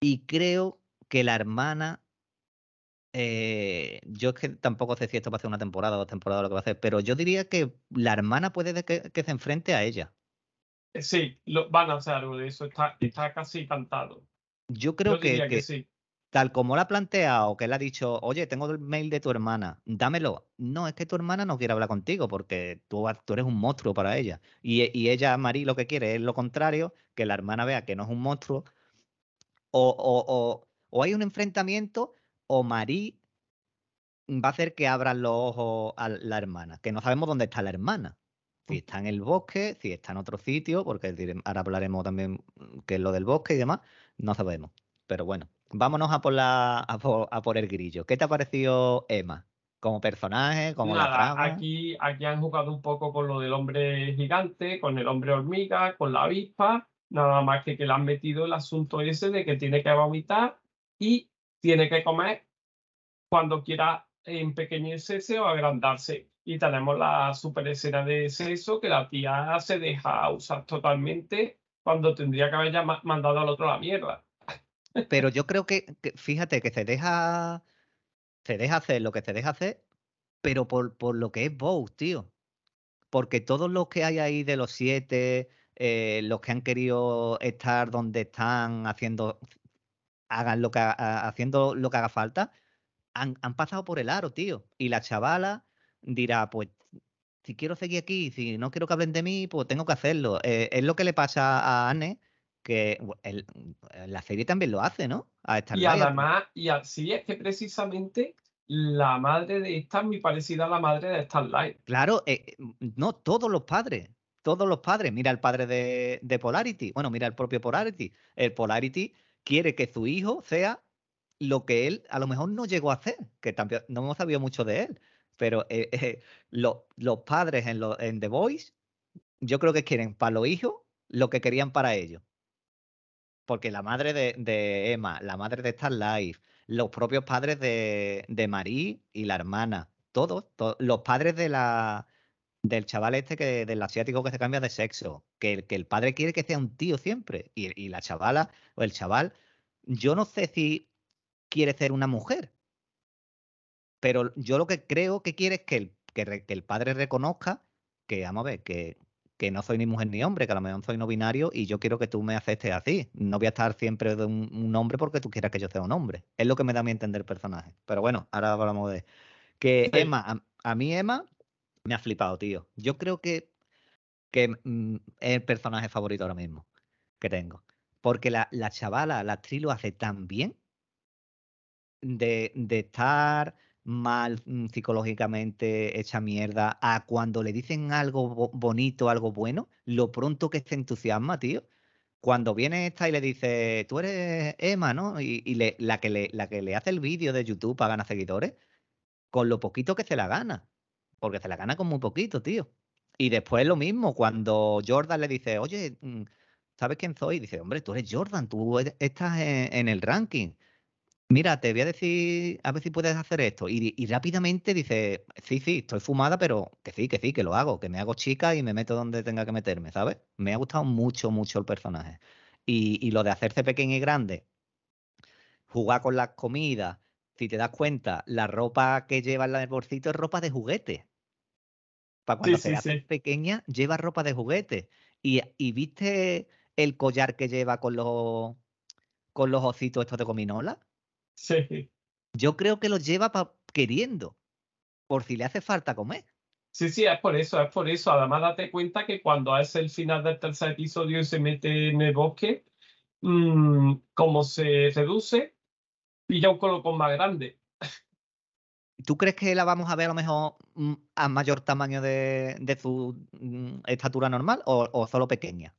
y creo que la hermana, eh, yo es que tampoco sé si esto va a ser una temporada o dos temporadas lo que va a hacer, pero yo diría que la hermana puede de que, que se enfrente a ella. Eh, Sí, lo, van a hacer algo de eso, está, está casi cantado. Yo creo Yo que, diría que, que sí. tal como la ha planteado, que él ha dicho, oye, tengo el mail de tu hermana, dámelo. No, es que tu hermana no quiere hablar contigo porque tú, tú eres un monstruo para ella. Y, e- y ella, Marí, lo que quiere es lo contrario, que la hermana vea que no es un monstruo. O, o, o, o hay un enfrentamiento, o Marí va a hacer que abran los ojos a la hermana, que no sabemos dónde está la hermana. Si está en el bosque, si está en otro sitio, porque ahora hablaremos también mm, qué es lo del bosque y demás, no sabemos. Pero bueno, vámonos a por, la, a por, a por el grillo. ¿Qué te ha parecido Emma? Como personaje, como la trama. aquí, aquí han jugado un poco con lo del hombre gigante, con el hombre hormiga, con la avispa, nada más que que le han metido el asunto ese de que tiene que vomitar y tiene que comer cuando quiera empequeñecerse o agrandarse. Y tenemos la super escena de sexo que la tía se deja usar totalmente cuando tendría que haber ya ma- mandado al otro la mierda. Pero yo creo que, que- fíjate, que se deja, se deja hacer lo que se deja hacer, pero por, por lo que es Bow, tío. Porque todos los que hay ahí de los siete, eh, los que han querido estar donde están haciendo, hagan lo que, ha- ha- haciendo lo que haga falta, han, han pasado por el aro, tío. Y la chavala dirá, pues, si quiero seguir aquí, si no quiero que hablen de mí, pues tengo que hacerlo. Eh, es lo que le pasa a Anne, que el- la serie también lo hace, ¿no? A Y además, y así es que precisamente la madre de esta es muy parecida a la madre de Starlight. Claro, eh, no, todos los padres, todos los padres. Mira el padre de, de Polarity, bueno, mira el propio Polarity. El Polarity quiere que su hijo sea lo que él a lo mejor no llegó a hacer, que también no hemos sabido mucho de él, pero eh, eh, lo- los padres en, The Voice, yo creo que quieren para los hijos lo que querían para ellos. Porque la madre de, Emma, la madre de Starlight, los propios padres de, de Marie y la hermana, todos, to- los padres de la, del chaval este que del asiático que se cambia de sexo, que, el- que el padre quiere que sea un tío siempre, y, y la chavala o el chaval, yo no sé si quiere ser una mujer, pero yo lo que creo que quiere es que el, que, re- que el padre reconozca que, vamos a ver, que, que no soy ni mujer ni hombre, que a lo mejor soy no binario y yo quiero que tú me aceptes así. No voy a estar siempre de un, un hombre porque tú quieras que yo sea un hombre. Es lo que me da a mí entender el personaje. Pero bueno, ahora hablamos de... Que Sí. Emma, a, a mí Emma me ha flipado, tío. Yo creo que, que mm, es el personaje favorito ahora mismo que tengo. Porque la, la chavala, la actriz lo hace tan bien de, de estar mal mm, psicológicamente hecha mierda a cuando le dicen algo bo- bonito, algo bueno, lo pronto que se entusiasma, tío. Cuando viene esta y le dice, tú eres Emma, ¿no? Y, y le- la, que le, la que le hace el vídeo de YouTube para ganar seguidores, con lo poquito que se la gana. Porque se la gana con muy poquito, tío. Y después lo mismo, cuando Jordan le dice, oye, mm, ¿sabes quién soy? Dice, hombre, tú eres Jordan, tú eres- estás en, en el ranking. Mira, te voy a decir, a ver si puedes hacer esto. Y, y rápidamente dice, sí, sí, estoy fumada, pero que sí, que sí, que lo hago, que me hago chica y me meto donde tenga que meterme, ¿sabes? Me ha gustado mucho, mucho el personaje. Y, y lo de hacerse pequeña y grande, jugar con las comidas, si te das cuenta, la ropa que lleva en el bolsito es ropa de juguete. Para cuando Sí, se sí, hace sí. pequeña, lleva ropa de juguete. Y, y viste el collar que lleva con los, con los ositos estos de gominola. Sí. Yo creo que lo lleva pa- queriendo, por si le hace falta comer. Sí, sí, es por eso, es por eso. Además, date cuenta que cuando es el final del tercer episodio y se mete en el bosque, mm, como se reduce, pilla un colocón más grande. ¿Tú crees que la vamos a ver a lo mejor mm, a mayor tamaño de, de su mm, estatura normal o, o solo pequeña?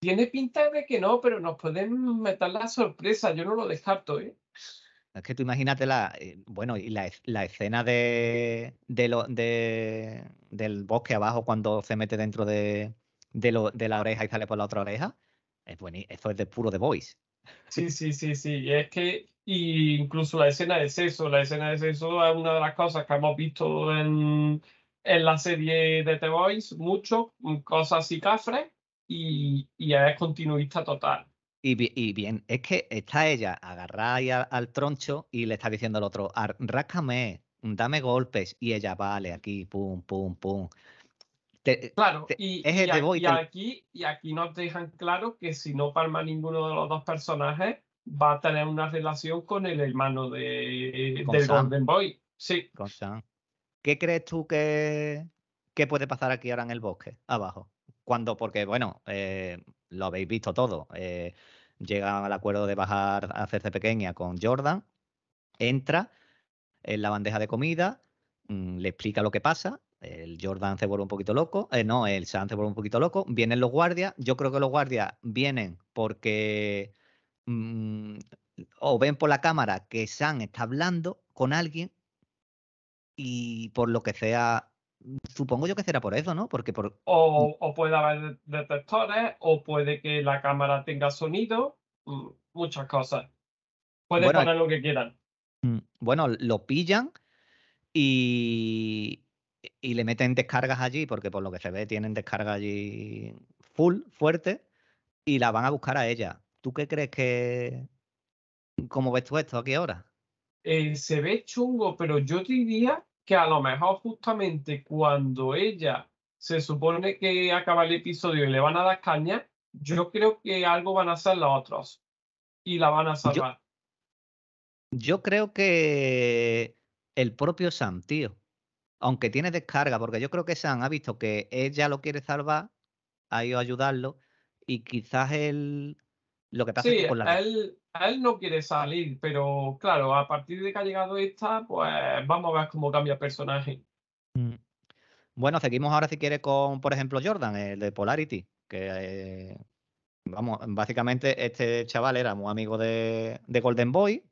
Tiene pinta de que no, pero nos pueden meter la sorpresa. Yo no lo descarto, ¿eh? Es que tú imagínate la, eh, bueno, y la, la escena de, de lo, de- del bosque abajo cuando se mete dentro de, de, lo- de la oreja y sale por la otra oreja. Es buení- eso es de puro The Voice. Sí, sí, sí, sí. Y es que y incluso la escena de sexo, la escena de sexo es una de las cosas que hemos visto en, en la serie de The Voice, mucho, mm, cosas así cafres, y, y es continuista total. Y, y bien, es que está ella agarrada ahí al, al troncho y le está diciendo al otro, "Ar- ráscame, dame golpes. Y ella, vale, aquí, pum, pum, pum. Te- Claro, Te- y, es y el The a- Voice y del- aquí, y aquí nos dejan claro que si no palma ninguno de los dos personajes, va a tener una relación con el hermano de, Con del Sam. Golden Boy. Sí, con Sam. ¿Qué crees tú que, que puede pasar aquí ahora en el bosque, abajo? Cuando, porque bueno, eh, lo habéis visto todo. eh, llegan al acuerdo de bajar a hacerse pequeña con Jordan, entra en la bandeja de comida, mm, le explica lo que pasa. El Jordan se vuelve un poquito loco, eh, no, el Sam se vuelve un poquito loco. Vienen los guardias. Yo creo que los guardias vienen porque mm, o ven por la cámara que Sam está hablando con alguien y por lo que sea, supongo yo que será por eso, ¿no? Porque por, o, o puede haber detectores, o puede que la cámara tenga sonido, mm, muchas cosas. Pueden Bueno, poner lo que quieran. Mm, Bueno, lo pillan y, y le meten descargas allí, porque por lo que se ve tienen descarga allí full, fuerte, y la van a buscar a ella. ¿Tú qué crees que... ¿Cómo ves tú esto aquí ahora? Eh, se ve chungo, pero yo diría que a lo mejor justamente cuando ella se supone que acaba el episodio y le van a dar caña, yo creo que algo van a hacer los otros y la van a salvar. Yo creo que el propio Sam, tío, aunque tiene descarga, porque yo creo que Sam ha visto que ella lo quiere salvar, ha ido a ayudarlo, y quizás él... Lo que pasa es Sí, que con la... él, él no quiere salir, pero claro, a partir de que ha llegado esta, pues vamos a ver cómo cambia el personaje. Mm. Bueno, seguimos ahora si quieres con, por ejemplo, Jordan, el de Polarity, que eh, vamos, básicamente este chaval era muy amigo de, de Golden Boy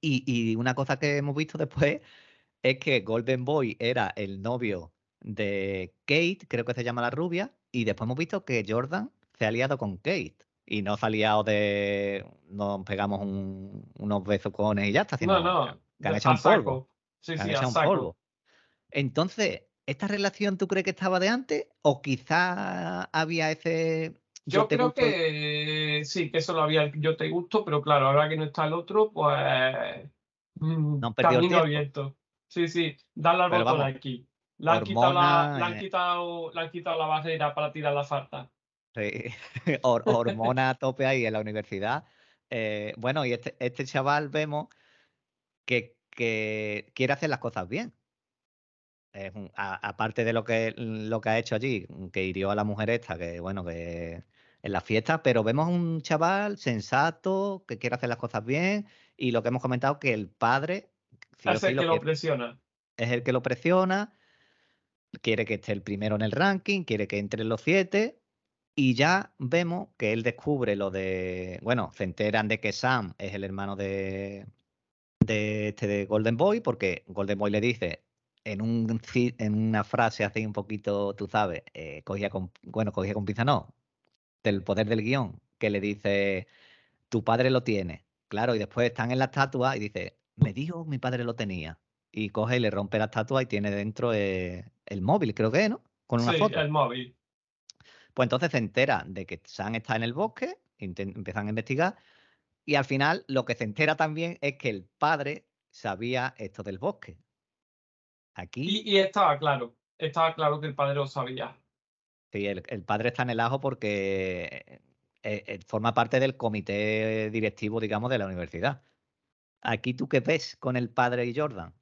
y, y una cosa que hemos visto después es que Golden Boy era el novio de Kate, creo que se llama la rubia, y después hemos visto que Jordan se ha aliado con Kate y no liado de nos pegamos un- unos besocones y ya está, sino No, no, que han a echado un polvo. Sí, sí, un polvo. Entonces, ¿esta relación tú crees que estaba de antes? ¿O quizá había ese. Yo creo gusto- que sí, que eso lo había yo te gusto, pero claro, ahora que no está el otro, pues mm, No camino abierto. Sí, sí, dale al botón aquí. Le han, quitado la, le, han eh. quitado, le han quitado la barrera para tirar la farta. Sí, hor- hormona a tope ahí en la universidad. Eh, bueno, y este, este chaval vemos que, que quiere hacer las cosas bien. Aparte de lo que, lo que ha hecho allí, que hirió a la mujer esta, que bueno, que en la fiesta, pero vemos un chaval sensato, que quiere hacer las cosas bien, y lo que hemos comentado, que el padre o Es el lo que lo presiona. es el que lo presiona, quiere que esté el primero en el ranking, quiere que entre en los siete, y ya vemos que él descubre lo de, bueno, se enteran de que Sam es el hermano de, de este de Golden Boy, porque Golden Boy le dice en un en una frase así un poquito, tú sabes, eh, cogía con, bueno, cogía con pinza no, del poder del guion, que le dice, tu padre lo tiene. Claro, y después están en la estatua y dice, me dijo mi padre lo tenía. Y coge y le rompe la estatua y tiene dentro eh, el móvil, creo que, ¿no? Con una Sí, foto. el móvil. Pues entonces se entera de que Sam está en el bosque, empiezan a investigar, y al final lo que se entera también es que el padre sabía esto del bosque. Aquí Y, y estaba claro, estaba claro que el padre lo sabía. sí, el, el padre está en el ajo porque eh, eh, forma parte del comité directivo, digamos, de la universidad. Aquí tú qué ves con el padre y Jordan.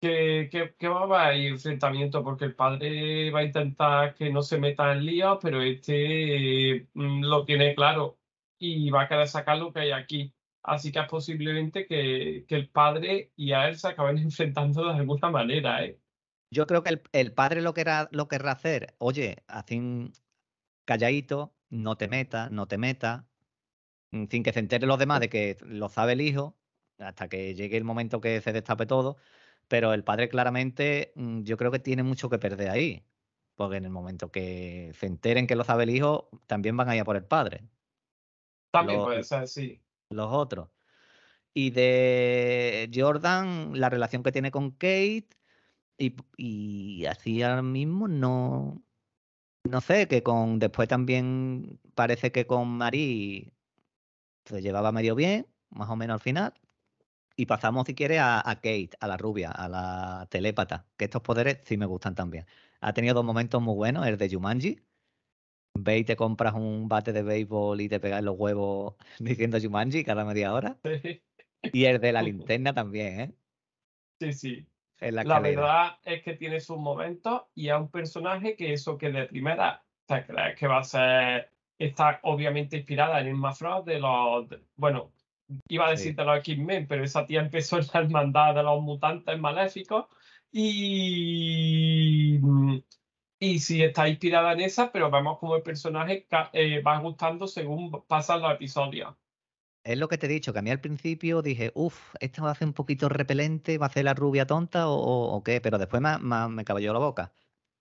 Que, que, que va a haber enfrentamiento porque el padre va a intentar que no se meta en líos, pero este mm, lo tiene claro y va a querer sacar lo que hay aquí. Así que es posiblemente que, que el padre y a él se acaben enfrentando de alguna manera, ¿eh? Yo creo que el, el padre lo, querrá, lo querrá hacer, oye, un calladito, no te metas, no te metas, mm, sin que se entere los demás de que lo sabe el hijo, hasta que llegue el momento que se destape todo. Pero el padre claramente mm, yo creo que tiene mucho que perder ahí. Porque en el momento que se enteren que lo sabe el hijo, también van a ir a por el padre, También puede ser, sí. los otros. Y de Jordan, la relación que tiene con Kate, y, y así ahora mismo no, no sé, que con después también parece que con Marie se llevaba medio bien, más o menos al final. Y pasamos, si quieres, a, a Kate, a la rubia, a la telépata, que estos poderes sí me gustan también. Ha tenido dos momentos muy buenos, el de Jumanji. Ve y te compras un bate de béisbol y te pegas los huevos diciendo Jumanji cada media hora. Y el de la linterna también, ¿eh? Sí, sí. En la, verdad es que tiene sus momentos y es un personaje que eso que de primera te crees que va a ser, está obviamente inspirada en Irma Frost de los, de- bueno, iba a Sí. decir de los X-Men, pero esa tía empezó en la hermandad de los mutantes maléficos y, y sí está inspirada en esa, pero vemos como el personaje eh, va gustando según pasan los episodios. Es lo que te he dicho, que a mí al principio dije, uff, esto va a ser un poquito repelente, va a ser la rubia tonta o, qué, pero después me, me, me caballó la boca.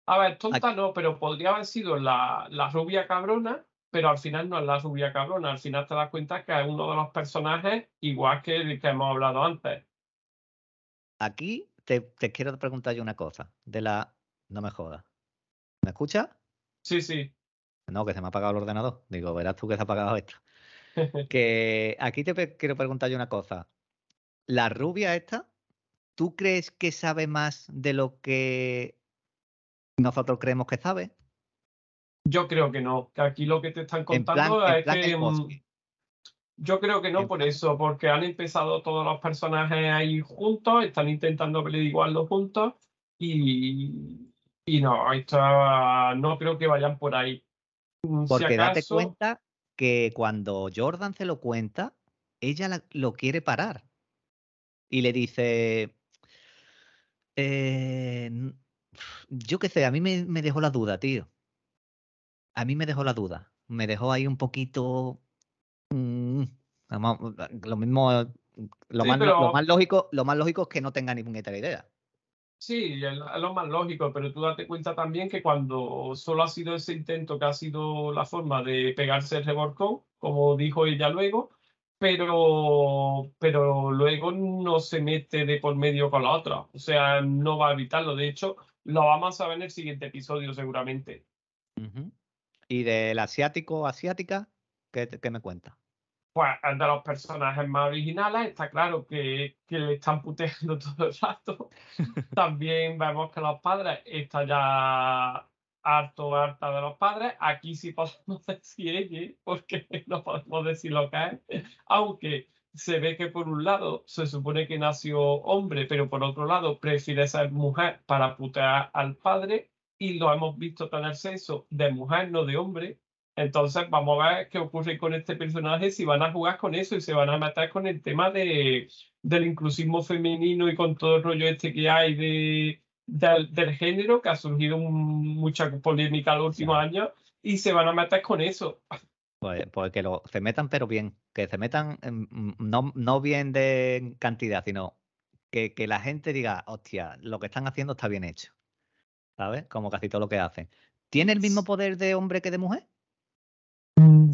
A ver, tonta no, pero podría haber sido la, la rubia cabrona, pero al final no es la rubia cabrona. Al final te das cuenta que es uno de los personajes igual que el que hemos hablado antes. Aquí te, te quiero preguntar yo una cosa, de la... No me jodas. ¿Me escuchas? Sí, sí. No, que se me ha apagado el ordenador. Digo, verás tú que se ha apagado esto. Que aquí te pe- quiero preguntar yo una cosa. La rubia esta, ¿tú crees que sabe más de lo que nosotros creemos que sabe? Yo creo que no, que aquí lo que te están plan, contando es que mm, yo creo que no por eso, porque han empezado todos los personajes ahí juntos, están intentando averiguarlo juntos y, y no, esto, no creo que vayan por ahí. Mm, si Porque date cuenta que cuando Jordan se lo cuenta, ella la- lo quiere parar. Y le dice, eh, yo qué sé, a mí me, me dejó la duda, tío. A mí me dejó la duda. Me dejó ahí un poquito... mm, lo mismo, lo, Sí, más, lo más lógico, lo más lógico es que no tenga ninguna idea. Sí, es lo más lógico, pero tú date cuenta también que cuando solo ha sido ese intento que ha sido la forma de pegarse el reborcón, como dijo ella luego, pero, pero luego no se mete de por medio con la otra, o sea, no va a evitarlo. De hecho, lo vamos a ver en el siguiente episodio seguramente. Ujú. Y del asiático asiática, ¿qué, qué me cuenta? Pues es de los personajes más originales, está claro que, que le están puteando todo el rato. También vemos que los padres están ya harto, harta de los padres. Aquí sí podemos decir ella, porque no podemos decir lo que es. Aunque se ve que por un lado se supone que nació hombre, pero por otro lado prefiere ser mujer para putear al padre. Y lo hemos visto tener sexo de mujer, no de hombre. Entonces vamos a ver qué ocurre con este personaje, si van a jugar con eso y se van a meter con el tema de, del inclusismo femenino y con todo el rollo este que hay de, del, del género, que ha surgido un- mucha polémica en los últimos años, y se van a meter con eso. Pues, pues que lo, se metan, pero bien. Que se metan, en- mm, no, no bien de cantidad, sino que, que la gente diga, hostia, lo que están haciendo está bien hecho. ¿Sabes? Como casi todo lo que hacen. ¿Tiene el mismo poder de hombre que de mujer?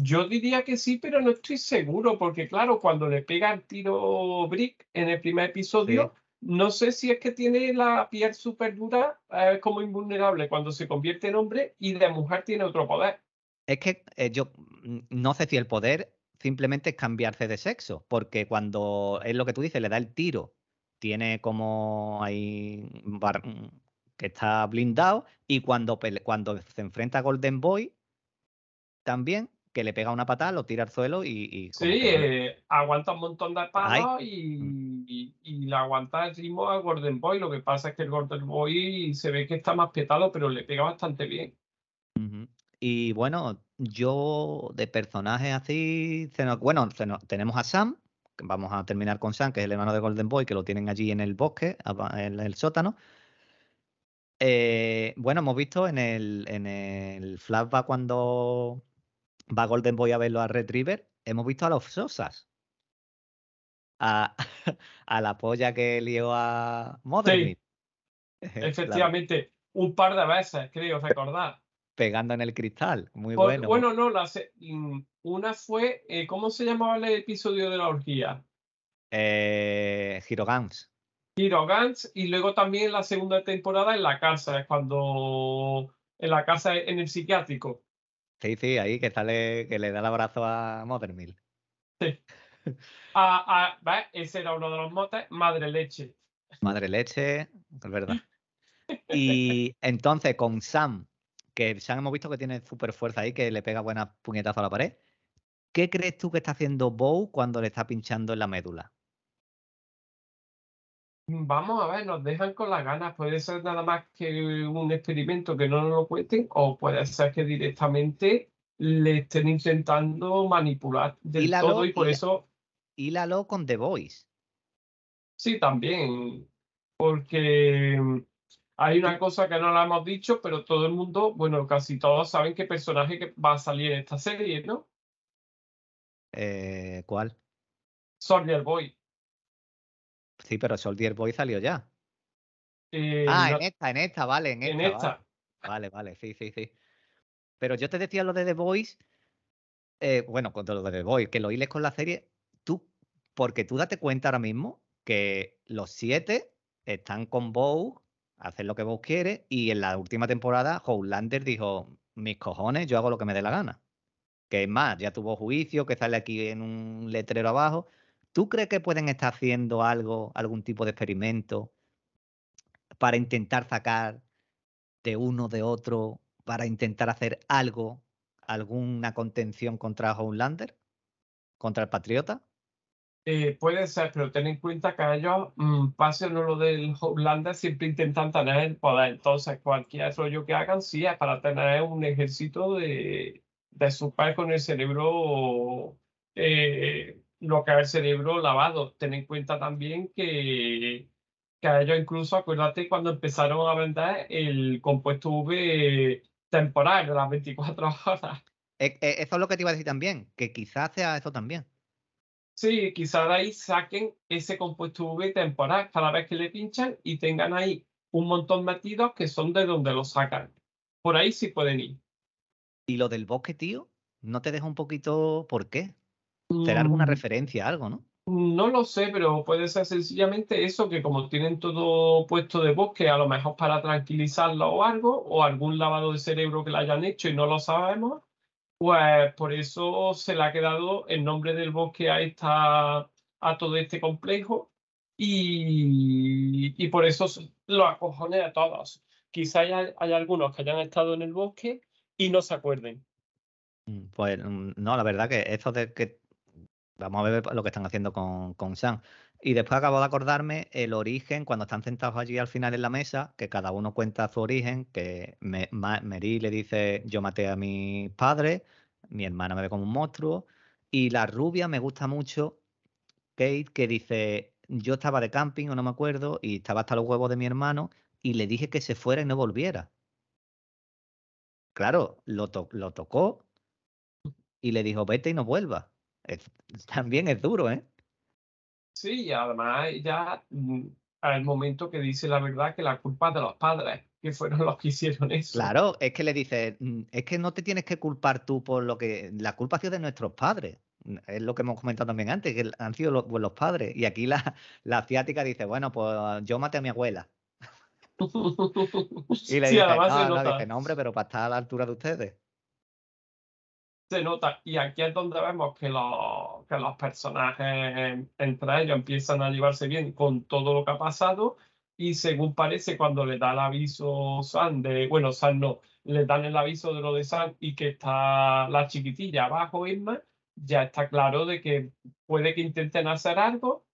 Yo diría que sí, pero no estoy seguro, porque claro, cuando le pega el tiro Brick en el primer episodio, no sé si es que tiene la piel súper dura, eh, como invulnerable cuando se convierte en hombre, y de mujer tiene otro poder. Es que eh, yo mm, no sé si el poder simplemente es cambiarse de sexo, porque cuando es lo que tú dices, le da el tiro, tiene como ahí mm, que está blindado, y cuando, cuando se enfrenta a Golden Boy, también, que le pega una patada, lo tira al suelo y... Sí, eh, aguanta un montón de palos Ay. y, y, y le aguanta el ritmo a Golden Boy. Lo que pasa es que el Golden Boy se ve que está más petado, pero le pega bastante bien. Y bueno, yo de personajes así, se nos- bueno, se nos- tenemos a Sam, vamos a terminar con Sam, que es el hermano de Golden Boy, que lo tienen allí en el bosque, en el sótano. Eh, bueno, hemos visto en el, en el flashback cuando va Golden Boy a verlo a Red River, hemos visto a los Sosas. A, a la polla que lió a Mothermilk. La- Efectivamente, un par de veces, creo recordar. pegando en el cristal. Muy Por- bueno. Bueno, no, la mm, una fue, eh, ¿cómo se llamaba el episodio de la orgía? Eh, Hirogans. Hero Gantz, y luego también la segunda temporada en la casa, es cuando en la casa en el psiquiátrico. Sí, sí, ahí que sale, que le da el abrazo a Mothermilk. Ah, ah, ¿ves? Ese era uno de los motes, madre leche. Madre leche, es verdad. Y entonces con Sam, que Sam hemos visto que tiene súper fuerza ahí, que le pega buenas puñetazos a la pared. ¿Qué crees tú que está haciendo Bow cuando le está pinchando en la médula? Vamos a ver, nos dejan con las ganas. Puede ser nada más que un experimento que no nos lo cuenten, o puede ser que directamente le estén intentando manipular del Hílalo todo y por y- eso Hílalo con The Voice. sí también. Porque hay una cosa que no la hemos dicho, pero todo el mundo, bueno, casi todos saben qué personaje que va a salir en esta serie, ¿no? Eh, ¿Cuál? Soldier Boy. Sí, pero Soldier Boy salió ya. Eh, ah, en esta, en esta, vale, en esta. en esta. Vale, vale, sí, sí, sí. Pero yo te decía lo de The Voice, eh, bueno, con lo de The Voice, que lo hiles con la serie, tú, porque tú date cuenta ahora mismo que los siete están con Bow, hacen lo que Bow quiere, y en la última temporada Homelander dijo, mis cojones, yo hago lo que me dé la gana. Que es más, ya tuvo juicio, que sale aquí en un letrero abajo. ¿Tú crees que pueden estar haciendo algo, algún tipo de experimento para intentar sacar de uno de otro para intentar hacer algo, alguna contención contra Homelander, contra el Patriota. Eh, puede ser, pero ten en cuenta que ellos, mm, pase o no lo del Homelander, siempre intentan tener el poder. Entonces, cualquier rollo que hagan, sí, es para tener un ejército de, de super con el cerebro, eh, lo que es el cerebro lavado. Ten en cuenta también que, que a ellos incluso, acuérdate, cuando empezaron a vender el compuesto V temporal de las 24 horas. E- e- Eso es lo que te iba a decir también, que quizás sea eso también. Sí, quizá de ahí saquen ese compuesto V temporal cada vez que le pinchan y tengan ahí un montón metidos que son de donde lo sacan. Por ahí sí pueden ir. Y lo del bosque, tío, ¿no te deja un poquito por qué? ¿Será alguna Mm, referencia a algo, no? No lo sé, pero puede ser sencillamente eso, que como tienen todo puesto de bosque, a lo mejor para tranquilizarlo o algo, o algún lavado de cerebro que le hayan hecho y no lo sabemos, pues por eso se le ha quedado el nombre del bosque a, esta, a todo este complejo y, y por eso lo acojone a todos. Quizá haya, hay algunos que hayan estado en el bosque y no se acuerden. Mm, Pues mm, no, la verdad que esto de que vamos a ver lo que están haciendo con, con Sam. Y después acabo de acordarme el origen, cuando están sentados allí al final en la mesa, que cada uno cuenta su origen, que le dice, yo maté a mis padres, mi hermana me ve como un monstruo, y la rubia me gusta mucho, Kate, que dice, yo estaba de camping o no me acuerdo, y estaba hasta los huevos de mi hermano, y le dije que se fuera y no volviera. Claro, lo, lo tocó y le dijo, vete y no vuelvas. Es- también es duro, ¿eh? Sí, y además ella, mm, al momento que dice la verdad que la culpa es de los padres, que fueron los que hicieron eso. Claro, es que le dice, "Mm, es que no te tienes que culpar tú por lo que... La culpa ha sido de nuestros padres. Mm, Es lo que hemos comentado también antes, que han sido los, pues, los padres. Y aquí la, la asiática dice, bueno, pues yo maté a mi abuela. Y le Sí, dice, se no, no, dice, no, hombre, pero para estar a la altura de ustedes. Se nota, y aquí es donde vemos que los, que los personajes entre ellos empiezan a llevarse bien con todo lo que ha pasado, y según parece, cuando le da el aviso San de, bueno, San no, le dan el aviso de lo de San y que está la chiquitilla abajo, Irma, ya está claro de que puede que intenten hacer algo,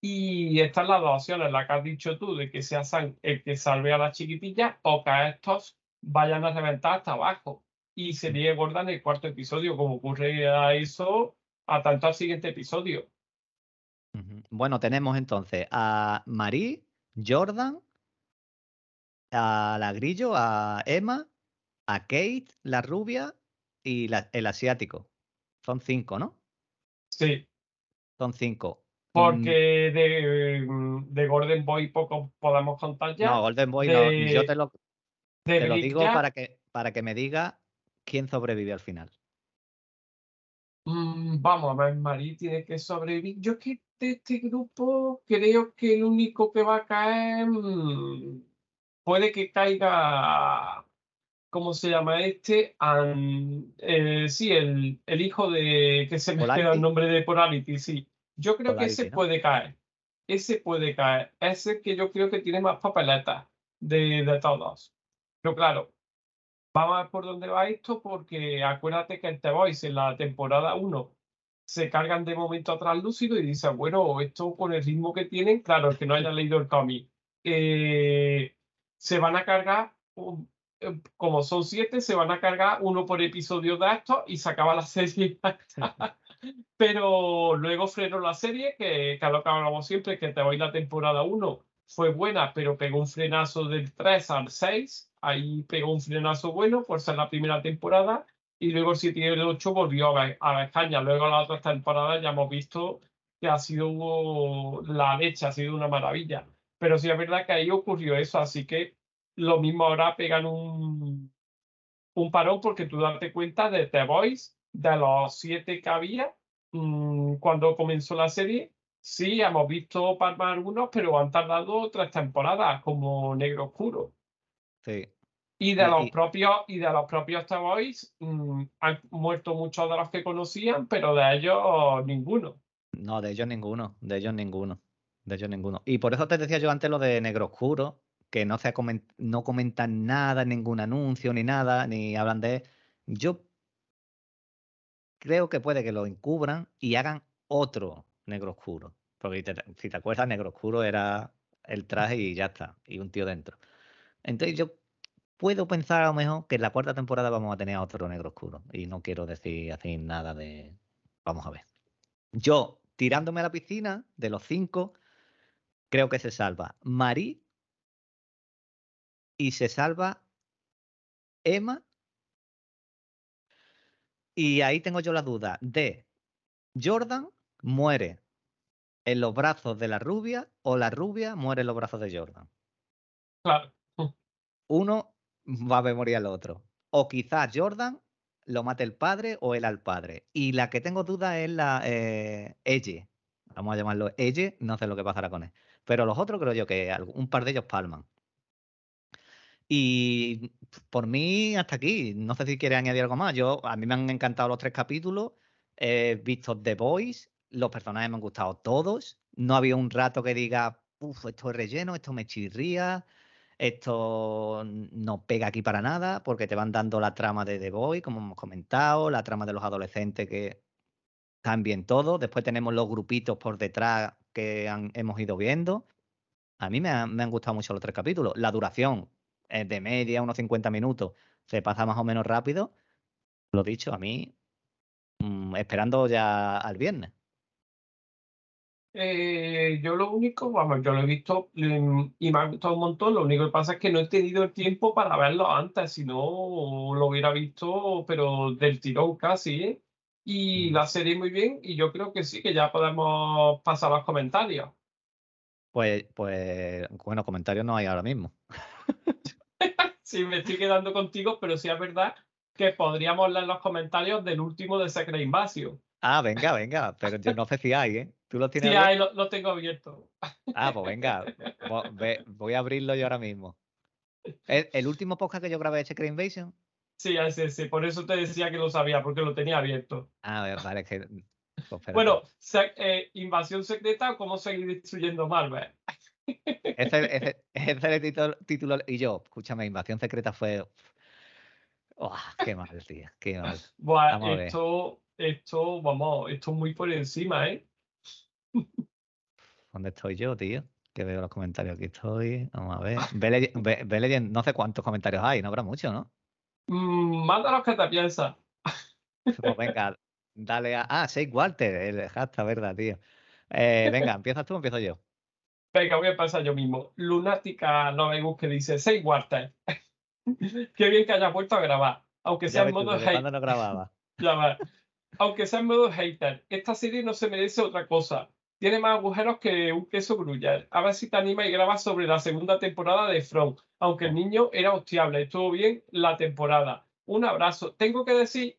y estas las dos opciones, la que has dicho tú, de que sea San el que salve a la chiquitilla, o que estos vayan a reventar hasta abajo y se liegue gorda en el cuarto episodio, como ocurre a eso, a tanto al siguiente episodio. Bueno, tenemos entonces a Marie, Jordan, a la Grillo, a Emma, a Kate, la rubia, y la- el asiático. Son cinco, ¿no? Sí, Son cinco. Porque de, mm, de Golden Boy poco podemos contar ya. No, Golden Boy no. Yo de- te lo, de te lo digo Jack, para que, para que me diga quién sobrevivió al final. mm, vamos a ver, Marí tiene que sobrevivir. Yo es que de este grupo creo que el único que va a caer mm, puede que caiga. ¿Cómo se llama este? Eh, sí, el, el hijo de. que se me queda el nombre de Polarity, sí. Yo creo que ese puede caer. Ese puede caer. Ese que yo creo que tiene más papeletas de, de todos. Pero claro, vamos a ver por dónde va esto, porque acuérdate que en The Voice, en la temporada 1, se cargan de momento a translúcido y dicen, bueno, esto con el ritmo que tienen, claro, el que no haya leído el cómic, eh, se van a cargar, un- eh, como son siete, se van a cargar uno por episodio de estos y se acaba la serie. Pero luego frenó la serie, que, que lo que hablamos siempre, que te voy la temporada 1 fue buena, pero pegó un frenazo del 3 al 6. Ahí pegó un frenazo bueno por ser la primera temporada. Y luego el 7 y el 8 volvió a, a España. Luego la otra temporada ya hemos visto que ha sido la leche, ha sido una maravilla. Pero sí es verdad que ahí ocurrió eso, así que lo mismo ahora pegan un, un parón porque tú date cuenta de The Voice, de los siete que había mm, cuando comenzó la serie. Sí, hemos visto palmar algunos, pero han tardado tres temporadas como Negro Oscuro. Sí. Y de los propios y de los propios The mm, han muerto muchos de los que conocían, pero de ellos ninguno. No, de ellos ninguno, de ellos ninguno, de ellos ninguno. Y por eso te decía yo antes lo de Negro Oscuro, que no, se comen- no comentan nada, ningún anuncio, ni nada, ni hablan de... Yo creo que puede que lo encubran y hagan otro Negro Oscuro. Porque si te acuerdas, Negro Oscuro era el traje y ya está, y un tío dentro. Entonces yo puedo pensar a lo mejor que en la cuarta temporada vamos a tener a otro Negro Oscuro. Y no quiero decir así nada de... Vamos a ver. Yo, tirándome a la piscina, de los cinco, creo que se salva Marí y se salva Emma. Y ahí tengo yo la duda de Jordan muere en los brazos de la rubia o la rubia muere en los brazos de Jordan. Claro. Uno va a morir al otro. O quizás Jordan lo mate el padre o él al padre. Y la que tengo duda es la eh, Elle. Vamos a llamarlo Elle, no sé lo que pasará con él. Pero los otros creo yo que un par de ellos palman. Y por mí, hasta aquí. No sé si quiere añadir algo más. Yo, a mí me han encantado los tres capítulos. He visto The Boys. Los personajes me han gustado todos. No había un rato que diga, uff, esto es relleno, esto me chirría, esto no pega aquí para nada, porque te van dando la trama de The Boys, como hemos comentado, la trama de los adolescentes que están bien todos. Después tenemos los grupitos por detrás que han- hemos ido viendo. A mí me han gustado mucho los tres capítulos. La duración es de media, unos 50 minutos. Se pasa más o menos rápido. Lo dicho, a mí, mm, esperando ya al viernes. Eh, yo lo único, vamos, yo lo he visto mm, y me ha gustado un montón. Lo único que pasa es que no he tenido el tiempo para verlo antes, si no lo hubiera visto, pero del tirón casi, ¿eh? Y Mm. la serie muy bien, y yo creo que sí, que ya podemos pasar a los comentarios. Pues, pues, bueno, comentarios no hay ahora mismo. Sí, me estoy quedando contigo, pero sí es verdad que podríamos leer los comentarios del último de Secret Invasion. Ah, venga, venga, pero yo no sé si hay, ¿eh? ¿Tú lo tienes? Sí, ahí lo, lo tengo abierto. Ah, pues venga, vo- ve- voy a abrirlo yo ahora mismo. ¿El, el último podcast que yo grabé de Secret Invasion? Sí, ese, sí, por eso te decía que lo sabía, porque lo tenía abierto. Ah, vale, es que... pues. Bueno, se- eh, invasión secreta cómo seguir destruyendo Marvel. Ese, ese, ese es el título, título- Y yo, escúchame, Invasión Secreta fue... ¡Uah! qué mal, tío, qué mal. Ver. esto, esto, vamos, esto es muy por encima, ¿eh? ¿Dónde estoy yo, tío? Que veo los comentarios. Aquí estoy. Vamos a ver. Ve, no sé cuántos comentarios hay, no habrá mucho, ¿no? Mm, los que te piensas. Pues venga, dale a. Ah, Shake Walter, el hashtag, ¿verdad, tío? Eh, venga, ¿empiezas tú o empiezo yo? Venga, voy a pasar yo mismo. Lunática Novegus que dice, seis Walter. Qué bien que hayas vuelto a grabar. Aunque sea en modo ¿desde hate. cuándo no grababa? Ya va. aunque sea en modo hater, esta serie no se merece otra cosa. Tiene más agujeros que un queso gruyere. A ver si te anima y grabas sobre la segunda temporada de From, aunque el niño era hostiable. Estuvo bien la temporada. Un abrazo. Tengo que decir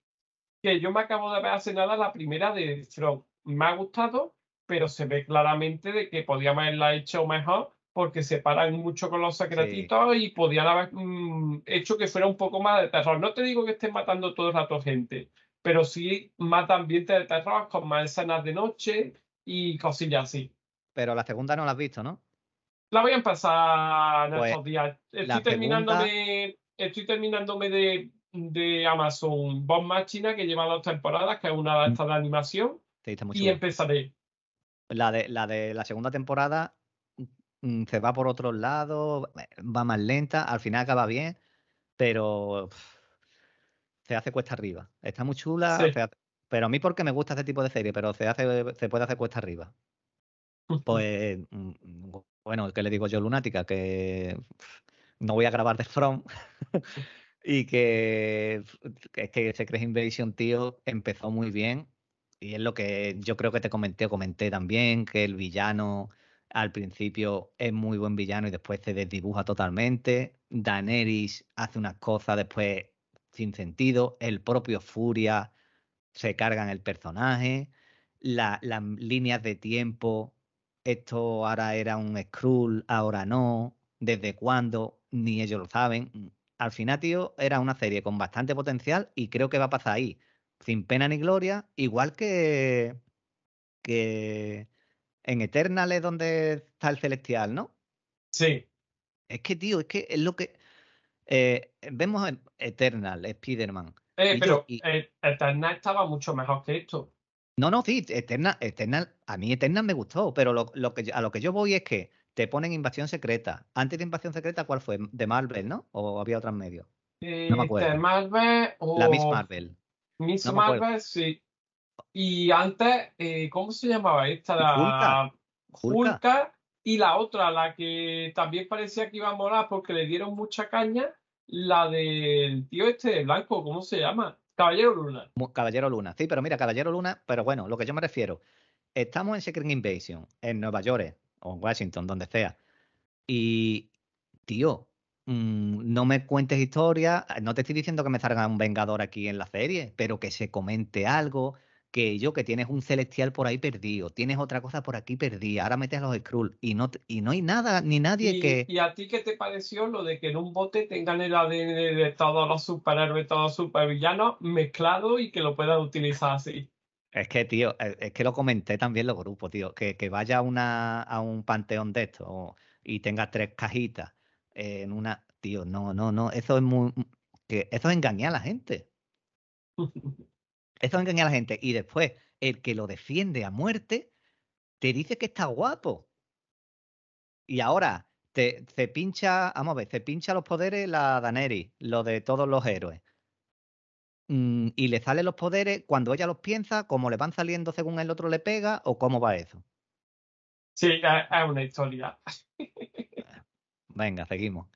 que yo me acabo de ver hace nada la primera de From. Me ha gustado, pero se ve claramente de que podíamos haberla hecho mejor porque se paran mucho con los secretitos y podían haber mm, hecho que fuera un poco más de terror. No te digo que estén matando todo el rato gente, pero sí más ambiente de terror con más escenas de noche y cosillas así. Pero la segunda no la has visto, ¿no? La voy a empezar en Pues, estos días. Estoy terminándome, estoy terminándome de, de Amazon Bomb Machina, que lleva dos temporadas, que es una de estas de animación, Te diste muy y empezaré. La de, la de la segunda temporada mm, se va por otros lados, eh, va más lenta, al final acaba bien, pero pff, se hace cuesta arriba. Está muy chula, Sí. se hace- pero a mí porque me gusta este tipo de serie, pero se hace, se puede hacer cuesta arriba. Pues mm, bueno, ¿qué le digo yo, lunática? Que no voy a grabar de From y que, es que Secret Invasion, tío, empezó muy bien y es lo que yo creo que te comenté o comenté también, que el villano al principio es muy buen villano y después se desdibuja totalmente. Daenerys hace unas cosas después sin sentido. El propio Furia se carga en el personaje. la- las líneas de tiempo, esto ahora era un Skrull, ahora no. ¿Desde cuándo? Ni ellos lo saben. Al final, tío, era una serie con bastante potencial y creo que va a pasar ahí sin pena ni gloria, igual que, que en Eternal es donde está el celestial, ¿no? Sí, Es que, tío, es que es lo que... eh, vemos en Eternal, Spider-Man. Eh, pero y- eh, Eternal estaba mucho mejor que esto. No, no, sí, Eternal, Eternal, a mí Eternal me gustó, pero lo, lo que, a lo que yo voy es que te ponen Invasión Secreta. Antes de Invasión Secreta, ¿cuál fue? De Marvel, ¿no? ¿O había otros medios? Eh, No me acuerdo. de Marvel o La Miss Marvel. Miss no. Marvel, sí. Y antes, eh, ¿cómo se llamaba esta? La Hulka. Hulka. Y la otra, la que también parecía que iba a molar porque le dieron mucha caña, la del tío este de blanco, ¿cómo se llama? Caballero Luna. Caballero Luna. Sí, pero mira, Caballero Luna, pero bueno, lo que yo me refiero, estamos en Secret Invasion, en Nueva York o en Washington, donde sea. Y, tío, mm, no me cuentes historias, no te estoy diciendo que me salga un Vengador aquí en la serie, pero que se comente algo, que yo, que tienes un celestial por ahí perdido, tienes otra cosa por aquí perdida, ahora metes a los Skrull y no, y no hay nada, ni nadie ¿Y, que... y a ti qué te pareció lo de que en un bote tengan el ADN de todos los superhéroes, todos los supervillanos mezclado y que lo puedan utilizar así? Es que, tío, es es que lo comenté también los grupos, tío, que, que vaya a, una, a un panteón de estos y tenga tres cajitas en una... Tío, no, no, no, eso es muy... Que eso es engañar a la gente. Eso es engañar a la gente. Y después, el que lo defiende a muerte, te dice que está guapo. Y ahora, te, se pincha, vamos a ver, se pincha los poderes la Daenerys, lo de todos los héroes. Mm, y le salen los poderes cuando ella los piensa, cómo le van saliendo según el otro le pega, o cómo va eso. Sí, es una historia. Venga, seguimos.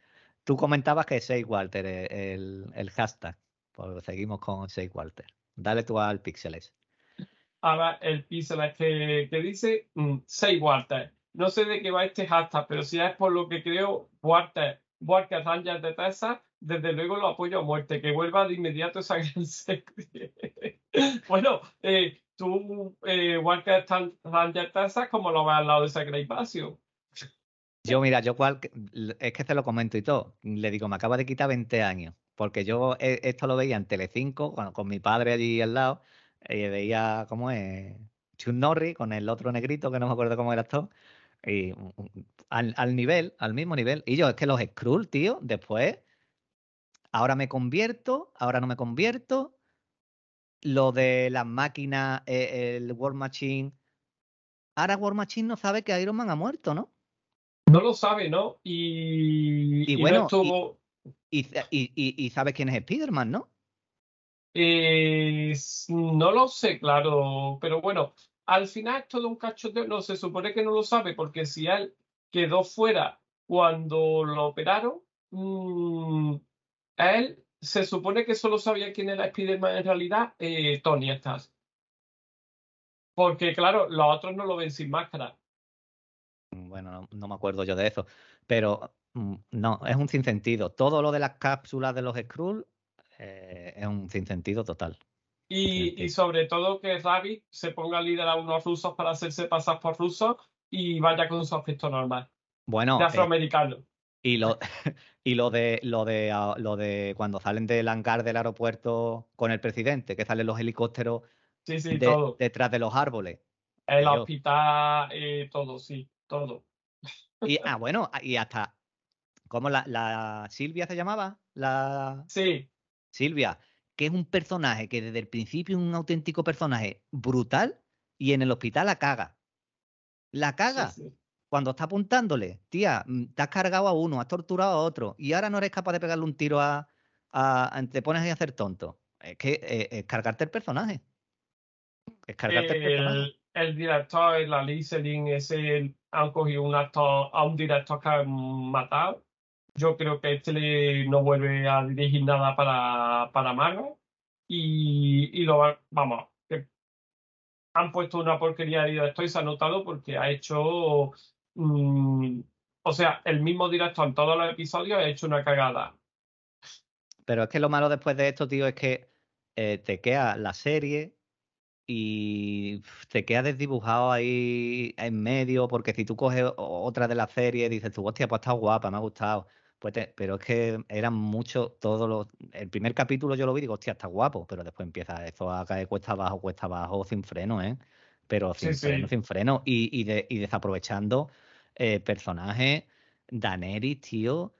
Tú comentabas que Shea Walter el, el hashtag. Pues seguimos con Shea Walter. Dale tú al Pixeles. Ahora el pixel es que, que dice mm, 6 Walter. No sé de qué va este hashtag, pero si es por lo que creo, Walter, Walker Ranger de Texas, desde luego lo apoyo a muerte. Que vuelva de inmediato esa gran serie. bueno, eh, tú, eh, Walker Tan- Ranger Texas, como lo ves al lado de esa Great. Yo, mira, yo cual, es que se lo comento y todo. Le digo, me acaba de quitar 20 años. Porque yo eh, esto lo veía en Telecinco, con mi padre allí al lado, y veía cómo es Chuck Norris con el otro negrito, que no me acuerdo cómo era esto. Y al, al nivel, al mismo nivel. Y yo, es que los Skrull, tío, después, ahora me convierto, ahora no me convierto. Lo de las máquinas, eh, el War Machine. Ahora War Machine no sabe que Iron Man ha muerto, ¿no? No lo sabe, ¿no? Y, Y y no bueno, estuvo. Y, y, y, y sabe quién es Spider-Man, ¿no? Eh, no lo sé, claro, pero bueno, al final es todo un cachoteo, no se supone que no lo sabe, porque si él quedó fuera cuando lo operaron, mm, él se supone que solo sabía quién era Spider-Man en realidad, eh, Tony Stark. Porque, claro, los otros no lo ven sin máscara. Bueno, no, no me acuerdo yo de eso. Pero no, es un sinsentido. Todo lo de las cápsulas de los Skrull eh, es un sinsentido total. Y, sobre todo que Rabbit se ponga a liderar a unos rusos para hacerse pasar por rusos y vaya con su aspecto normal, Bueno, de eh, afroamericano. y lo, y lo de lo de ah, lo de cuando salen del hangar del aeropuerto con el presidente, que salen los helicópteros Sí, sí, de- todo. detrás de los árboles. El Dios. hospital, eh, todo, sí, todo. Y ah, bueno, y hasta ¿cómo la, la Silvia se llamaba? La Sí, Silvia, que es un personaje que desde el principio es un auténtico personaje brutal y en el hospital la caga. La caga sí. cuando está apuntándole. Tía, mm, te has cargado a uno, has torturado a otro y ahora no eres capaz de pegarle un tiro a. a- a- te pones ahí a hacer tonto. Es que eh, es cargarte el personaje. Es cargarte el personaje. El, el director, la Liselin, ese han cogido un actor, a un director que han matado. Yo creo que este no vuelve a dirigir nada para, para Marvel. Y, y lo va- vamos, que han puesto una porquería de director y se ha notado porque ha hecho, mm, o sea, el mismo director en todos los episodios ha hecho una cagada. Pero es que lo malo después de esto, tío, es que eh, te queda la serie y te queda desdibujado ahí en medio, porque si tú coges otra de la serie dices tú, hostia, pues está guapa, me ha gustado. Pues te- pero es que eran muchos, todos los... El primer capítulo yo lo vi y digo, hostia, está guapo, pero después empieza eso a caer cuesta abajo, cuesta abajo, sin freno, ¿eh? Pero sin Sí, freno, sí. sin freno. Y, y, de- y desaprovechando eh, personajes, Daenerys, tío,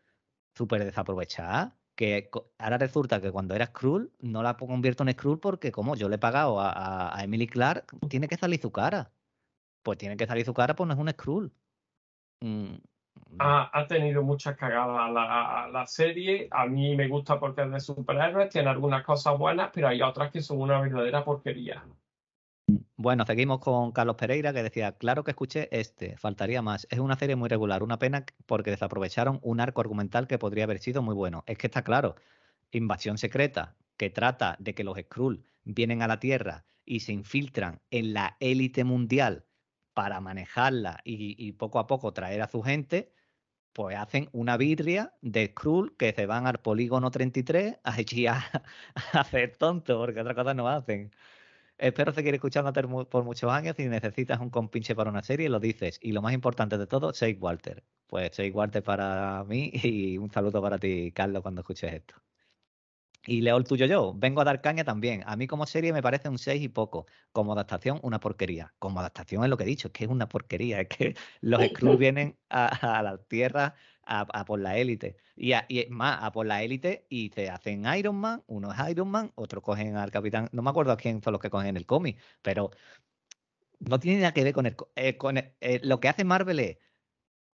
súper desaprovechada. Que ahora resulta que cuando era Skrull, no la convierto en Skrull porque como yo le he pagado a, a- a Emily Clark, tiene que salir su cara. Pues tiene que salir su cara, pues no es un Skrull. Mm. Ha, ha tenido muchas cagadas la, la serie. A mí me gusta porque es de superhéroes, tiene algunas cosas buenas, pero hay otras que son una verdadera porquería. Bueno, seguimos con Carlos Pereira que decía, claro que escuché este, faltaría más. Es una serie muy regular, una pena porque desaprovecharon un arco argumental que podría haber sido muy bueno. Es que está claro, Invasión Secreta, que trata de que los Skrull vienen a la Tierra y se infiltran en la élite mundial para manejarla y, poco a poco traer a su gente, pues hacen una birria de Skrull que se van al polígono 33 allí a, a hacer tonto, porque otra cosa no hacen. Espero seguir escuchándote mu- por muchos años. Si necesitas un compinche para una serie, lo dices. Y lo más importante de todo, Shake Walter. Pues Shake Walter para mí y un saludo para ti, Carlos, cuando escuches esto. Y leo el tuyo yo. Vengo a dar caña también. A mí como serie me parece un 6 y poco. Como adaptación, una porquería. Como adaptación es lo que he dicho, es que es una porquería. Es que los Skrulls vienen a, a la Tierra a, por la élite. Y, a- y más, a por la élite y se hacen Iron Man. Uno es Iron Man, otro cogen al Capitán. No me acuerdo a quién son los que cogen el cómic, pero no tiene nada que ver con el. eh, con eh, lo que hace Marvel es.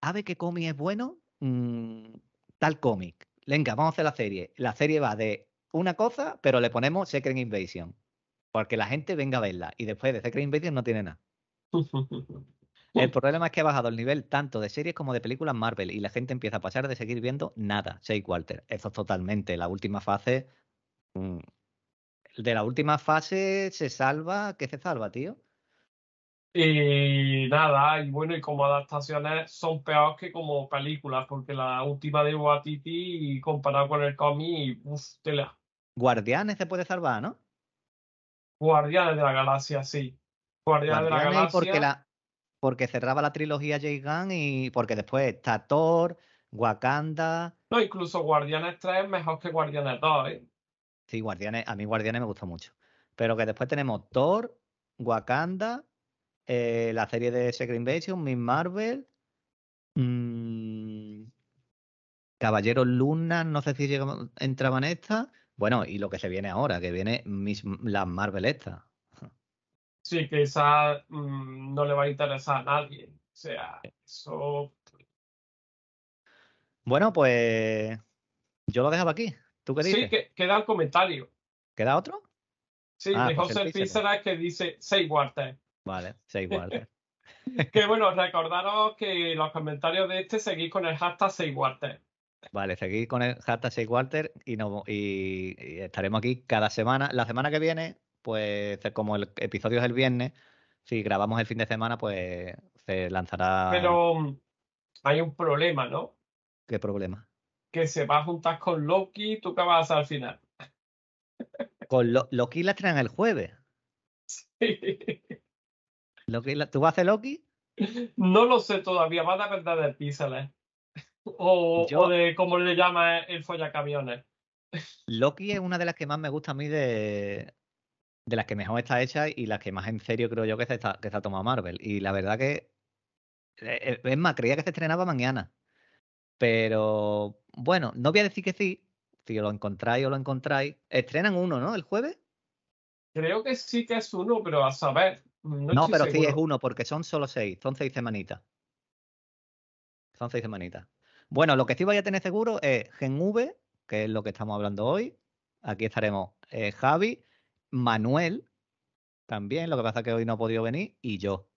¿Sabe qué cómic es bueno? Mm, tal cómic. Venga, vamos a hacer la serie. La serie va de una cosa, pero le ponemos Secret Invasion. Porque la gente venga a verla. Y después de Secret Invasion no tiene nada. El problema es que ha bajado el nivel tanto de series como de películas Marvel y la gente empieza a pasar de seguir viendo nada. Shake Walter. Eso es totalmente. La última fase. mm, De la última fase se salva. ¿Qué se salva, tío? Y nada, y bueno, y como adaptaciones son peores que como películas, porque la última de Watiti comparado con el cómic, uff, tela. Guardianes se puede salvar, ¿no? Guardianes de la Galaxia, sí. Guardianes de la Galaxia. porque la porque cerraba la trilogía James Gunn y porque después está Thor, Wakanda. No, incluso Guardianes 3 es mejor que Guardianes 2, ¿eh? Sí, Guardianes, a mí Guardianes me gustó mucho. Pero que después tenemos Thor, Wakanda, eh, la serie de Secret Invasion, Miss Marvel, mm, Caballeros Luna, no sé si llegamos- entraban estas. Bueno, y lo que se viene ahora, que viene Miss, las Marvel estas. Sí, que esa mm, no le va a interesar a nadie. O sea, eso. Bueno, pues yo lo dejaba aquí. ¿Tú qué Sí, dices? que, queda el comentario. ¿Queda otro? Sí, Ah, de pues José. Pizarra que dice 6 Walter. Vale, Shake Walter. Que bueno, recordaros que los comentarios de este seguís con el hashtag 6 Walter. Vale, seguid con el hashtag Shake Walter y, no, y, y estaremos aquí cada semana. La semana que viene, pues como el episodio es el viernes, si grabamos el fin de semana, pues se lanzará. Pero mm, hay un problema, ¿no? ¿Qué problema? Que se va a juntar con Loki, ¿tú qué vas a hacer al final? Con Lo- Loki la estrenan el jueves. Loki la- ¿Tú vas a hacer Loki? No lo sé todavía, va a depender de Píxeles. O, Yo- o de cómo le llama el follacamiones. Loki es una de las que más me gusta a mí de, de las que mejor está hecha y las que más en serio creo yo que se, está, que se ha tomado Marvel. Y la verdad que, eh, es más, creía que se estrenaba mañana. Pero bueno, no voy a decir que sí. Si lo encontráis o lo encontráis. Estrenan uno, ¿no? El jueves. Creo que sí que es uno, pero a saber. No, pero sí es uno, porque son solo seis, son seis semanitas. Son seis semanitas. Bueno, lo que sí voy a tener seguro es Gen V, que es lo que estamos hablando hoy. Aquí estaremos eh, Javi, Manuel, también, lo que pasa es que hoy no ha podido venir, y yo.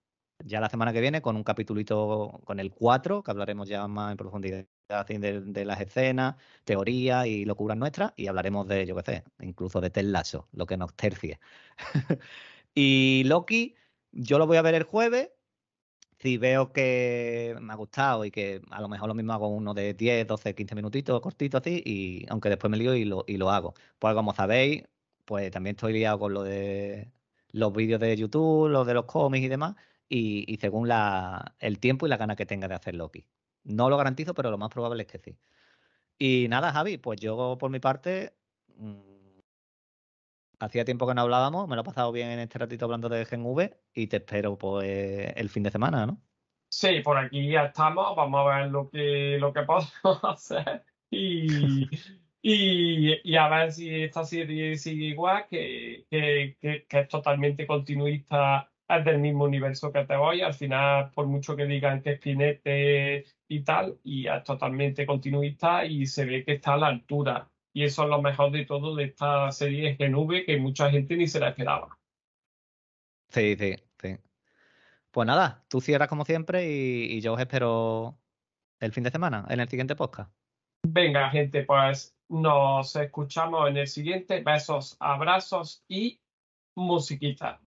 Ya la semana que viene con un capitulito con el 4, que hablaremos ya más en profundidad de, de las escenas, teorías y locuras nuestras, y hablaremos de, yo qué sé, incluso de Ted Lasso, lo que nos tercie. y Loki, yo lo voy a ver el jueves. Si veo que me ha gustado y que a lo mejor lo mismo hago uno de 10, 12, 15 minutitos, cortito así, y aunque después me lío y lo, y lo hago. Pues como sabéis, pues también estoy liado con lo de los vídeos de YouTube, los de los cómics y demás, y, y según la, el tiempo y la gana que tenga de hacer Loki. No lo garantizo, pero lo más probable es que sí. Y nada, Javi, pues yo por mi parte, mm, hacía tiempo que no hablábamos, me lo he pasado bien en este ratito hablando de Gen V y te espero pues el fin de semana, ¿no? Sí, por aquí ya estamos. Vamos a ver lo que, lo que podemos hacer. Y, y, y a ver si esta serie sigue igual, que, que, que, que es totalmente continuista, es del mismo universo que te voy. Al final, por mucho que digan que es Spinette y tal, y es totalmente continuista y se ve que está a la altura. Y eso es lo mejor de todo de esta serie Gen V, que mucha gente ni se la esperaba. Sí, sí, sí. Pues nada, tú cierras como siempre y, y yo os espero el fin de semana en el siguiente podcast. Venga, gente, pues nos escuchamos en el siguiente. Besos, abrazos y musiquita.